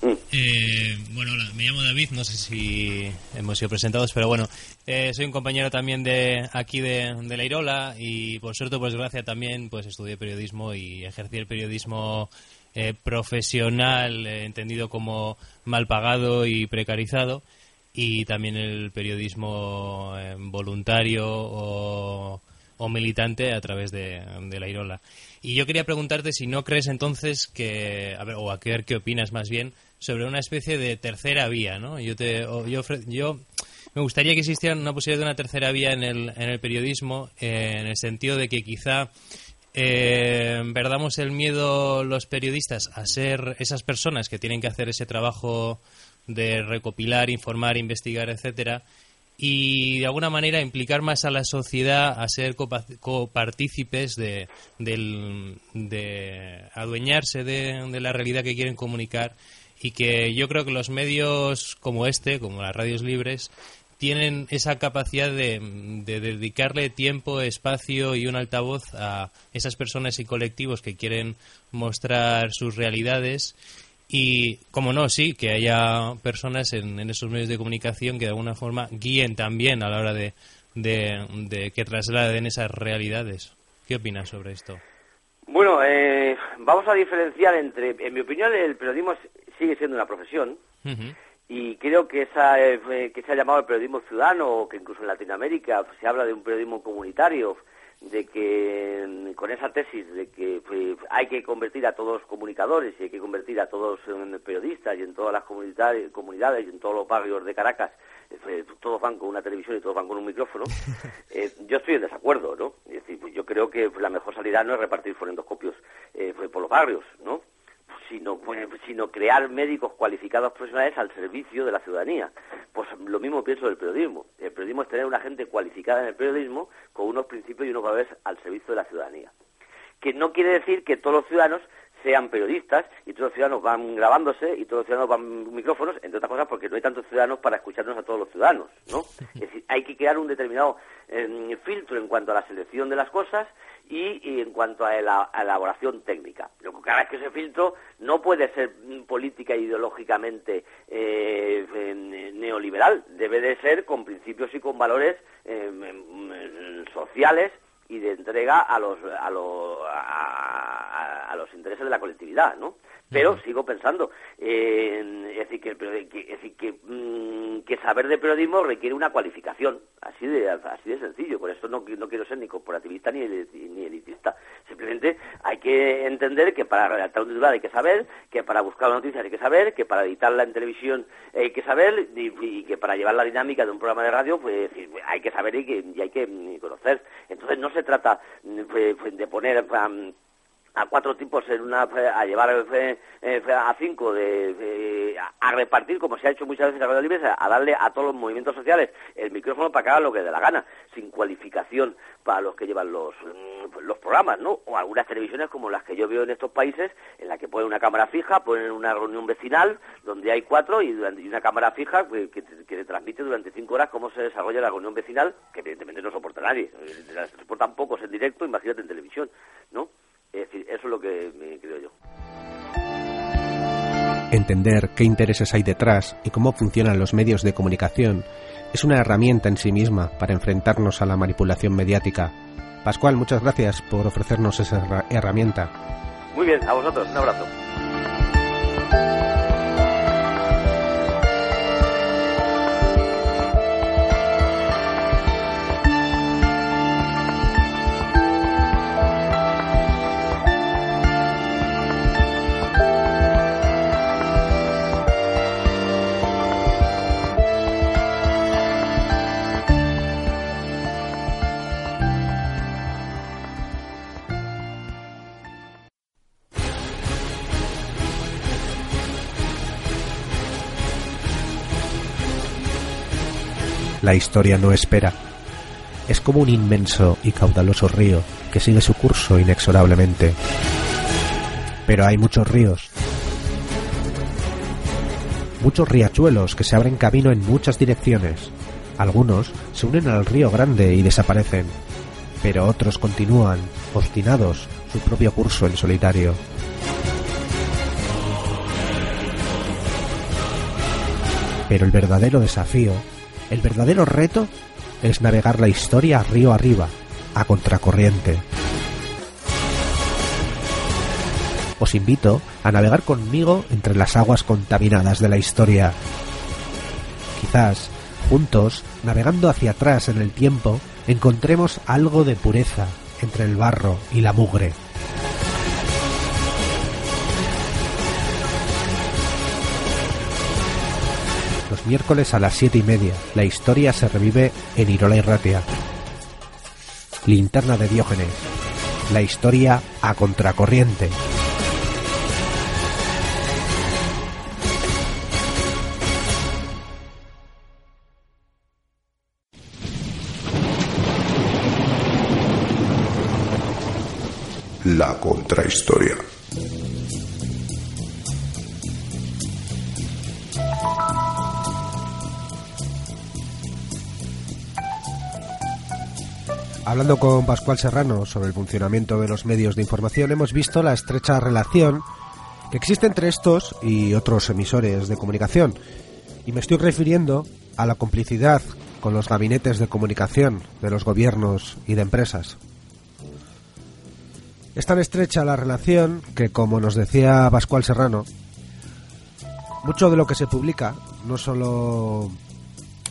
Eh, bueno, hola, me llamo David, no sé si hemos sido presentados, pero bueno, eh, soy un compañero también de aquí de, de La Irola y por suerte, por desgracia también, pues estudié periodismo y ejercí el periodismo eh, profesional, eh, entendido como mal pagado y precarizado, y también el periodismo eh, voluntario o, o militante a través de, de La Irola. Y yo quería preguntarte si no crees entonces que, a ver, o a ver qué opinas más bien, sobre una especie de tercera vía, ¿no? Yo, te, yo, yo me gustaría que existiera una posibilidad de una tercera vía en el, en el periodismo, eh, en el sentido de que quizá eh, el miedo los periodistas a ser esas personas que tienen que hacer ese trabajo de recopilar, informar, investigar, etcétera, y de alguna manera implicar más a la sociedad a ser copa- copartícipes de, del- de adueñarse de, de la realidad que quieren comunicar y que yo creo que los medios como este, como las radios libres, tienen esa capacidad de, de dedicarle tiempo, espacio y un altavoz a esas personas y colectivos que quieren mostrar sus realidades y, como no, sí, que haya personas en, esos medios de comunicación que de alguna forma guíen también a la hora de, de, que trasladen esas realidades. ¿Qué opinas sobre esto? Bueno, eh, vamos a diferenciar entre, en mi opinión, el periodismo sigue siendo una profesión y creo que esa eh, que se ha llamado el periodismo ciudadano o que incluso en Latinoamérica se habla de un periodismo comunitario de que mm, con esa tesis de que pues, hay que convertir a todos comunicadores y hay que convertir a todos en periodistas y en todas las comunidades, comunidades y en todos los barrios de Caracas eh, pues, todos van con una televisión y todos van con un micrófono (laughs) eh, yo estoy en desacuerdo no es decir pues, yo creo que la mejor salida no es repartir fonendoscopios eh, pues, por los barrios no sino, pues, sino crear médicos cualificados profesionales al servicio de la ciudadanía. Pues lo mismo pienso del periodismo. El periodismo es tener una gente cualificada en el periodismo con unos principios y unos valores al servicio de la ciudadanía. Que no quiere decir que todos los ciudadanos sean periodistas y todos los ciudadanos van grabándose y todos los ciudadanos van micrófonos, entre otras cosas porque no hay tantos ciudadanos para escucharnos a todos los ciudadanos, ¿no? (laughs) Es decir, hay que crear un determinado eh, filtro en cuanto a la selección de las cosas y, en cuanto a la elaboración técnica. Lo que claro es que ese filtro no puede ser política ideológicamente eh, eh, neoliberal, debe de ser con principios y con valores mm, mm, sociales y de entrega a los a los a los intereses de la colectividad, ¿no? Pero sigo pensando, eh, es decir que, el periodi- que- es decir que, mm, que saber de periodismo requiere una cualificación, así de así de sencillo. Por eso no, no quiero ser ni corporativista ni, ni elitista. Simplemente hay que entender que para redactar un titular hay que saber, que para buscar noticias hay que saber, que para editarla en televisión hay que saber y, y que para llevar la dinámica de un programa de radio pues hay que saber y, que, y hay que mm, conocer. Entonces no se trata mm, pues, de poner am, a cuatro tipos en una a llevar eh, a cinco de, a repartir como se ha hecho muchas veces en la radio libre a darle a todos los movimientos sociales. El micrófono para que hagan lo que dé la gana sin cualificación para los que llevan los mm, los programas no o algunas televisiones como las que yo veo en estos países en la que ponen una cámara fija ponen una reunión vecinal donde hay cuatro y, una cámara fija que, que, que te transmite durante cinco horas cómo se desarrolla la reunión vecinal que evidentemente no soporta nadie las soportan pocos en directo imagínate en televisión no eso es lo que me creo yo. Entender qué intereses hay detrás y cómo funcionan los medios de comunicación es una herramienta en sí misma para enfrentarnos a la manipulación mediática. Pascual, muchas gracias por ofrecernos esa herra- herramienta. Muy bien, a vosotros, un abrazo. La historia no espera. Es como un inmenso y caudaloso río que sigue su curso inexorablemente. Pero hay muchos ríos. Muchos riachuelos que se abren camino en muchas direcciones. Algunos se unen al río grande y desaparecen, pero otros continúan, obstinados, su propio curso en solitario. Pero el verdadero desafío, el verdadero reto, es navegar la historia río arriba, a contracorriente. Os invito a navegar conmigo entre las aguas contaminadas de la historia. Quizás, juntos, navegando hacia atrás en el tiempo, encontremos algo de pureza entre el barro y la mugre. Miércoles a las siete y media, la historia se revive en Irola y Ratia. Linterna de Diógenes. La historia a contracorriente. La contrahistoria. Hablando con Pascual Serrano sobre el funcionamiento de los medios de información, hemos visto la estrecha relación que existe entre estos y otros emisores de comunicación. Y me estoy refiriendo a la complicidad con los gabinetes de comunicación de los gobiernos y de empresas. Es tan estrecha la relación que, como nos decía Pascual Serrano, mucho de lo que se publica no solo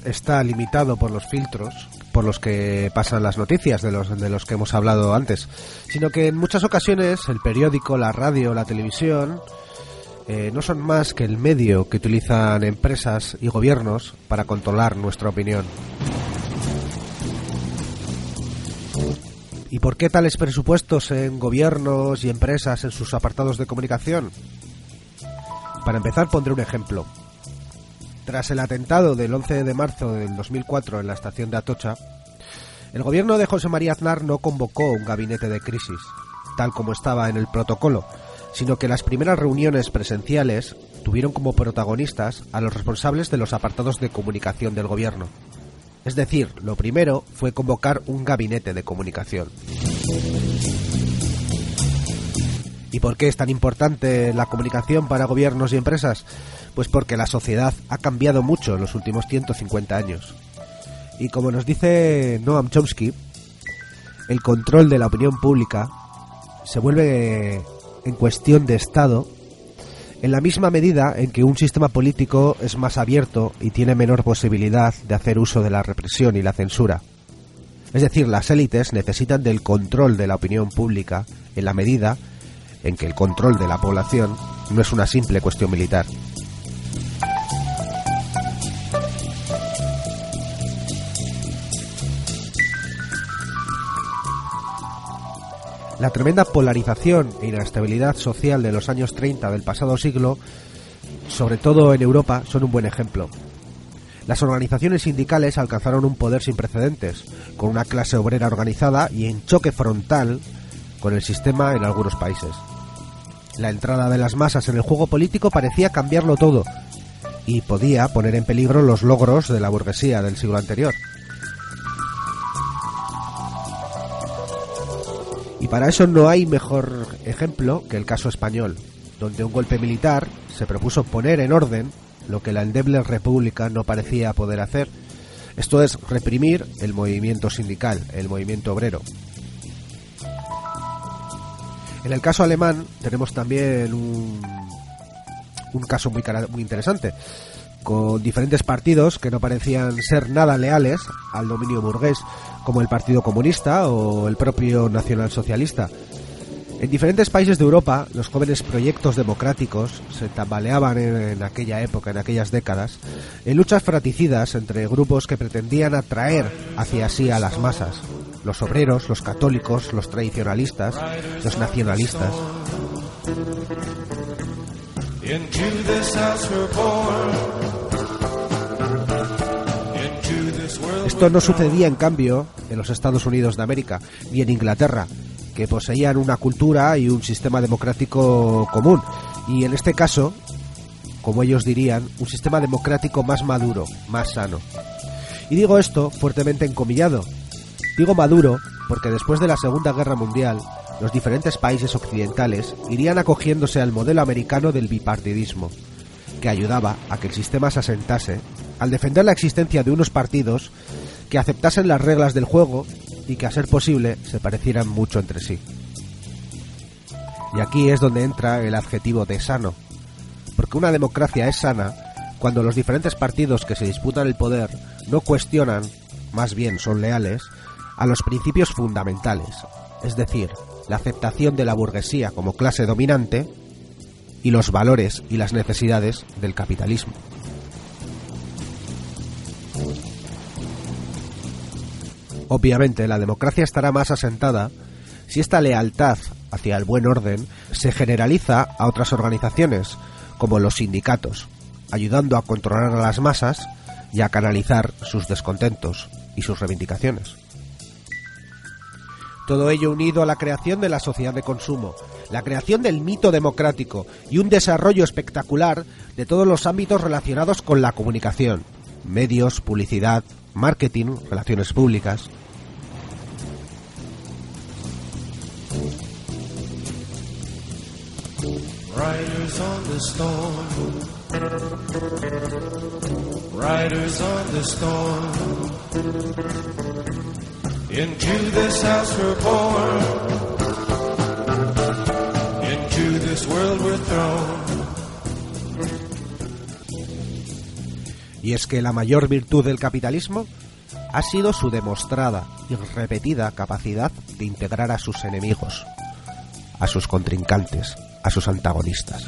está limitado por los filtros por los que pasan las noticias de los, de los que hemos hablado antes, sino que en muchas ocasiones el periódico, la radio, la televisión eh, no son más que el medio que utilizan empresas y gobiernos para controlar nuestra opinión. ¿Y por qué tales presupuestos en gobiernos y empresas en sus apartados de comunicación? Para empezar pondré un ejemplo. Tras el atentado del 11 de marzo del 2004 en la estación de Atocha, el gobierno de José María Aznar no convocó un gabinete de crisis, tal como estaba en el protocolo, sino que las primeras reuniones presenciales tuvieron como protagonistas a los responsables de los apartados de comunicación del gobierno. Es decir, lo primero fue convocar un gabinete de comunicación. ¿Y por qué es tan importante la comunicación para gobiernos y empresas? Pues porque la sociedad ha cambiado mucho en los últimos 150 años. Y como nos dice Noam Chomsky, el control de la opinión pública se vuelve en cuestión de Estado en la misma medida en que un sistema político es más abierto y tiene menor posibilidad de hacer uso de la represión y la censura. Es decir, las élites necesitan del control de la opinión pública en la medida en que el control de la población no es una simple cuestión militar. La tremenda polarización e inestabilidad social de los años 30 del pasado siglo, sobre todo en Europa, son un buen ejemplo. Las organizaciones sindicales alcanzaron un poder sin precedentes, con una clase obrera organizada y en choque frontal con el sistema en algunos países. La entrada de las masas en el juego político parecía cambiarlo todo y podía poner en peligro los logros de la burguesía del siglo anterior. Y para eso no hay mejor ejemplo que el caso español, donde un golpe militar se propuso poner en orden lo que la endeble república no parecía poder hacer. Esto es reprimir el movimiento sindical, el movimiento obrero. En el caso alemán tenemos también un, un caso muy, muy interesante, con diferentes partidos que no parecían ser nada leales al dominio burgués, como el Partido Comunista o el propio Nacionalsocialista. En diferentes países de Europa, los jóvenes proyectos democráticos se tambaleaban en, aquella época, en aquellas décadas, en luchas fraticidas entre grupos que pretendían atraer hacia sí a las masas, los obreros, los católicos, los tradicionalistas, los nacionalistas. Into this house we're born. Esto no sucedía, en cambio, en los Estados Unidos de América, ni en Inglaterra, que poseían una cultura y un sistema democrático común. Y en este caso, como ellos dirían, un sistema democrático más maduro, más sano. Y digo esto fuertemente encomillado. Digo maduro porque después de la Segunda Guerra Mundial, los diferentes países occidentales irían acogiéndose al modelo americano del bipartidismo, que ayudaba a que el sistema se asentase al defender la existencia de unos partidos que aceptasen las reglas del juego y que a ser posible se parecieran mucho entre sí. Y aquí es donde entra el adjetivo de sano, porque una democracia es sana cuando los diferentes partidos que se disputan el poder no cuestionan, más bien son leales, a los principios fundamentales, es decir, la aceptación de la burguesía como clase dominante y los valores y las necesidades del capitalismo. Obviamente, la democracia estará más asentada si esta lealtad hacia el buen orden se generaliza a otras organizaciones, como los sindicatos, ayudando a controlar a las masas y a canalizar sus descontentos y sus reivindicaciones. Todo ello unido a la creación de la sociedad de consumo, la creación del mito democrático y un desarrollo espectacular de todos los ámbitos relacionados con la comunicación, medios, publicidad, marketing, relaciones públicas. Riders on the storm. Riders on the storm. Into this house we're born. Into this world we're thrown. Y es que la mayor virtud del capitalismo ha sido su demostrada y repetida capacidad de integrar a sus enemigos, a sus contrincantes, a sus antagonistas.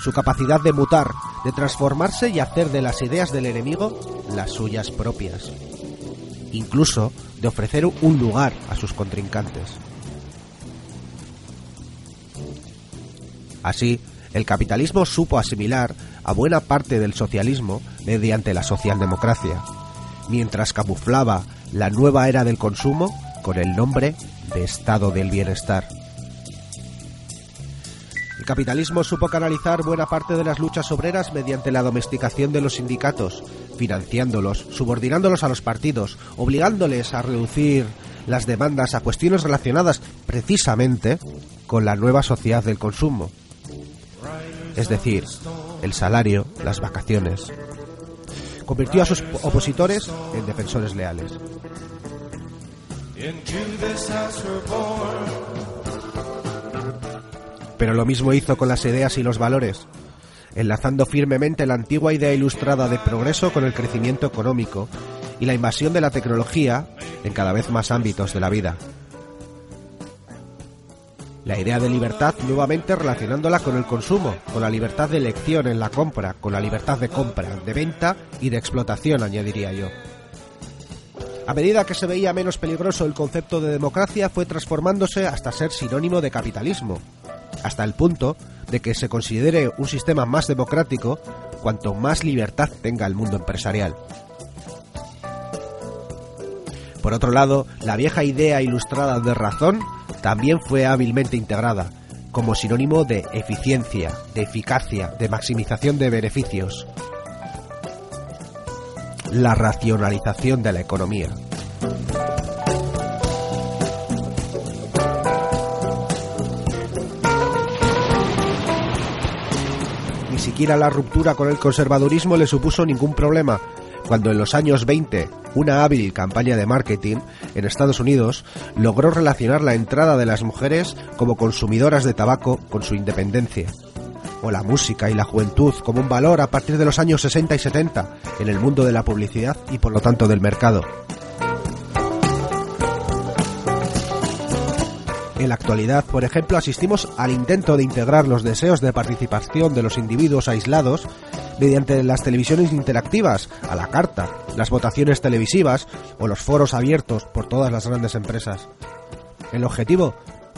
Su capacidad de mutar, de transformarse y hacer de las ideas del enemigo las suyas propias. Incluso de ofrecer un lugar a sus contrincantes. Así, el capitalismo supo asimilar a buena parte del socialismo mediante la socialdemocracia, mientras camuflaba la nueva era del consumo con el nombre de estado del bienestar. Capitalismo supo canalizar buena parte de las luchas obreras mediante la domesticación de los sindicatos, financiándolos, subordinándolos a los partidos, obligándoles a reducir las demandas a cuestiones relacionadas precisamente con la nueva sociedad del consumo. Es decir, el salario, las vacaciones. Convirtió a sus opositores en defensores leales. Pero lo mismo hizo con las ideas y los valores, enlazando firmemente la antigua idea ilustrada de progreso con el crecimiento económico y la invasión de la tecnología en cada vez más ámbitos de la vida. La idea de libertad nuevamente relacionándola con el consumo, con la libertad de elección en la compra, con la libertad de compra, de venta y de explotación, añadiría yo. A medida que se veía menos peligroso el concepto de democracia fue transformándose hasta ser sinónimo de capitalismo, hasta el punto de que se considere un sistema más democrático cuanto más libertad tenga el mundo empresarial. Por otro lado, la vieja idea ilustrada de razón también fue hábilmente integrada, como sinónimo de eficiencia, de eficacia, de maximización de beneficios. La racionalización de la economía. Siquiera la ruptura con el conservadurismo le supuso ningún problema, cuando en los años 20 una hábil campaña de marketing en Estados Unidos logró relacionar la entrada de las mujeres como consumidoras de tabaco con su independencia, o la música y la juventud como un valor a partir de los años 60 y 70 en el mundo de la publicidad y por lo tanto del mercado. En la actualidad, por ejemplo, asistimos al intento de integrar los deseos de participación de los individuos aislados mediante las televisiones interactivas, a la carta, las votaciones televisivas o los foros abiertos por todas las grandes empresas. El objetivo,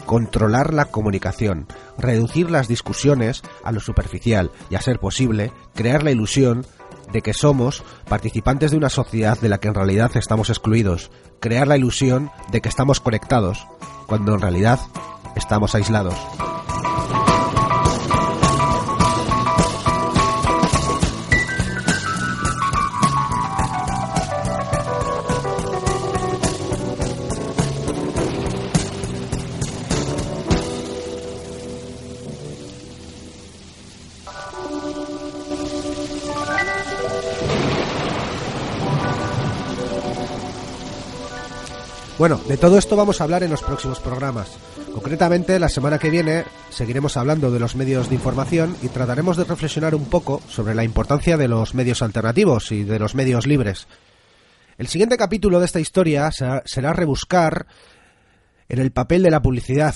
controlar la comunicación, reducir las discusiones a lo superficial y, a ser posible, crear la ilusión de que somos participantes de una sociedad de la que en realidad estamos excluidos, crear la ilusión de que estamos conectados, cuando en realidad estamos aislados. Bueno, de todo esto vamos a hablar en los próximos programas. Concretamente, la semana que viene seguiremos hablando de los medios de información y trataremos de reflexionar un poco sobre la importancia de los medios alternativos y de los medios libres. El siguiente capítulo de esta historia será, rebuscar en el papel de la publicidad,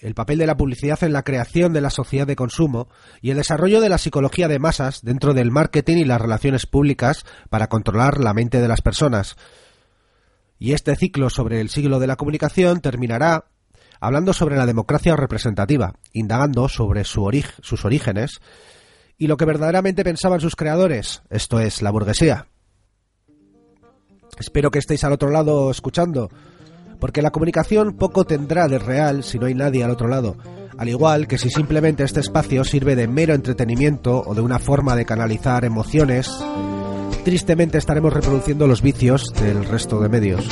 el papel de la publicidad en la creación de la sociedad de consumo y el desarrollo de la psicología de masas dentro del marketing y las relaciones públicas para controlar la mente de las personas. Y este ciclo sobre el siglo de la comunicación terminará hablando sobre la democracia representativa, indagando sobre su sus orígenes y lo que verdaderamente pensaban sus creadores, esto es, la burguesía. Espero que estéis al otro lado escuchando, porque la comunicación poco tendrá de real si no hay nadie al otro lado, al igual que si simplemente este espacio sirve de mero entretenimiento o de una forma de canalizar emociones tristemente estaremos reproduciendo los vicios del resto de medios.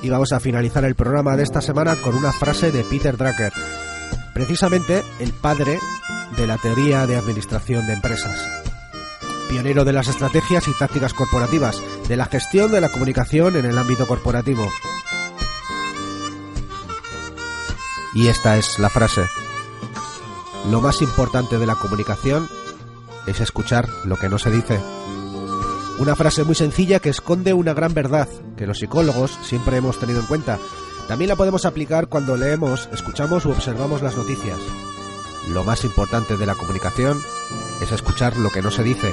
Y vamos a finalizar el programa de esta semana con una frase de Peter Drucker, precisamente el padre de la teoría de administración de empresas pionero de las estrategias y tácticas corporativas, de la gestión de la comunicación en el ámbito corporativo. Y esta es la frase. Lo más importante de la comunicación es escuchar lo que no se dice. Una frase muy sencilla que esconde una gran verdad que los psicólogos siempre hemos tenido en cuenta. También la podemos aplicar cuando leemos, escuchamos u observamos las noticias. Lo más importante de la comunicación es escuchar lo que no se dice.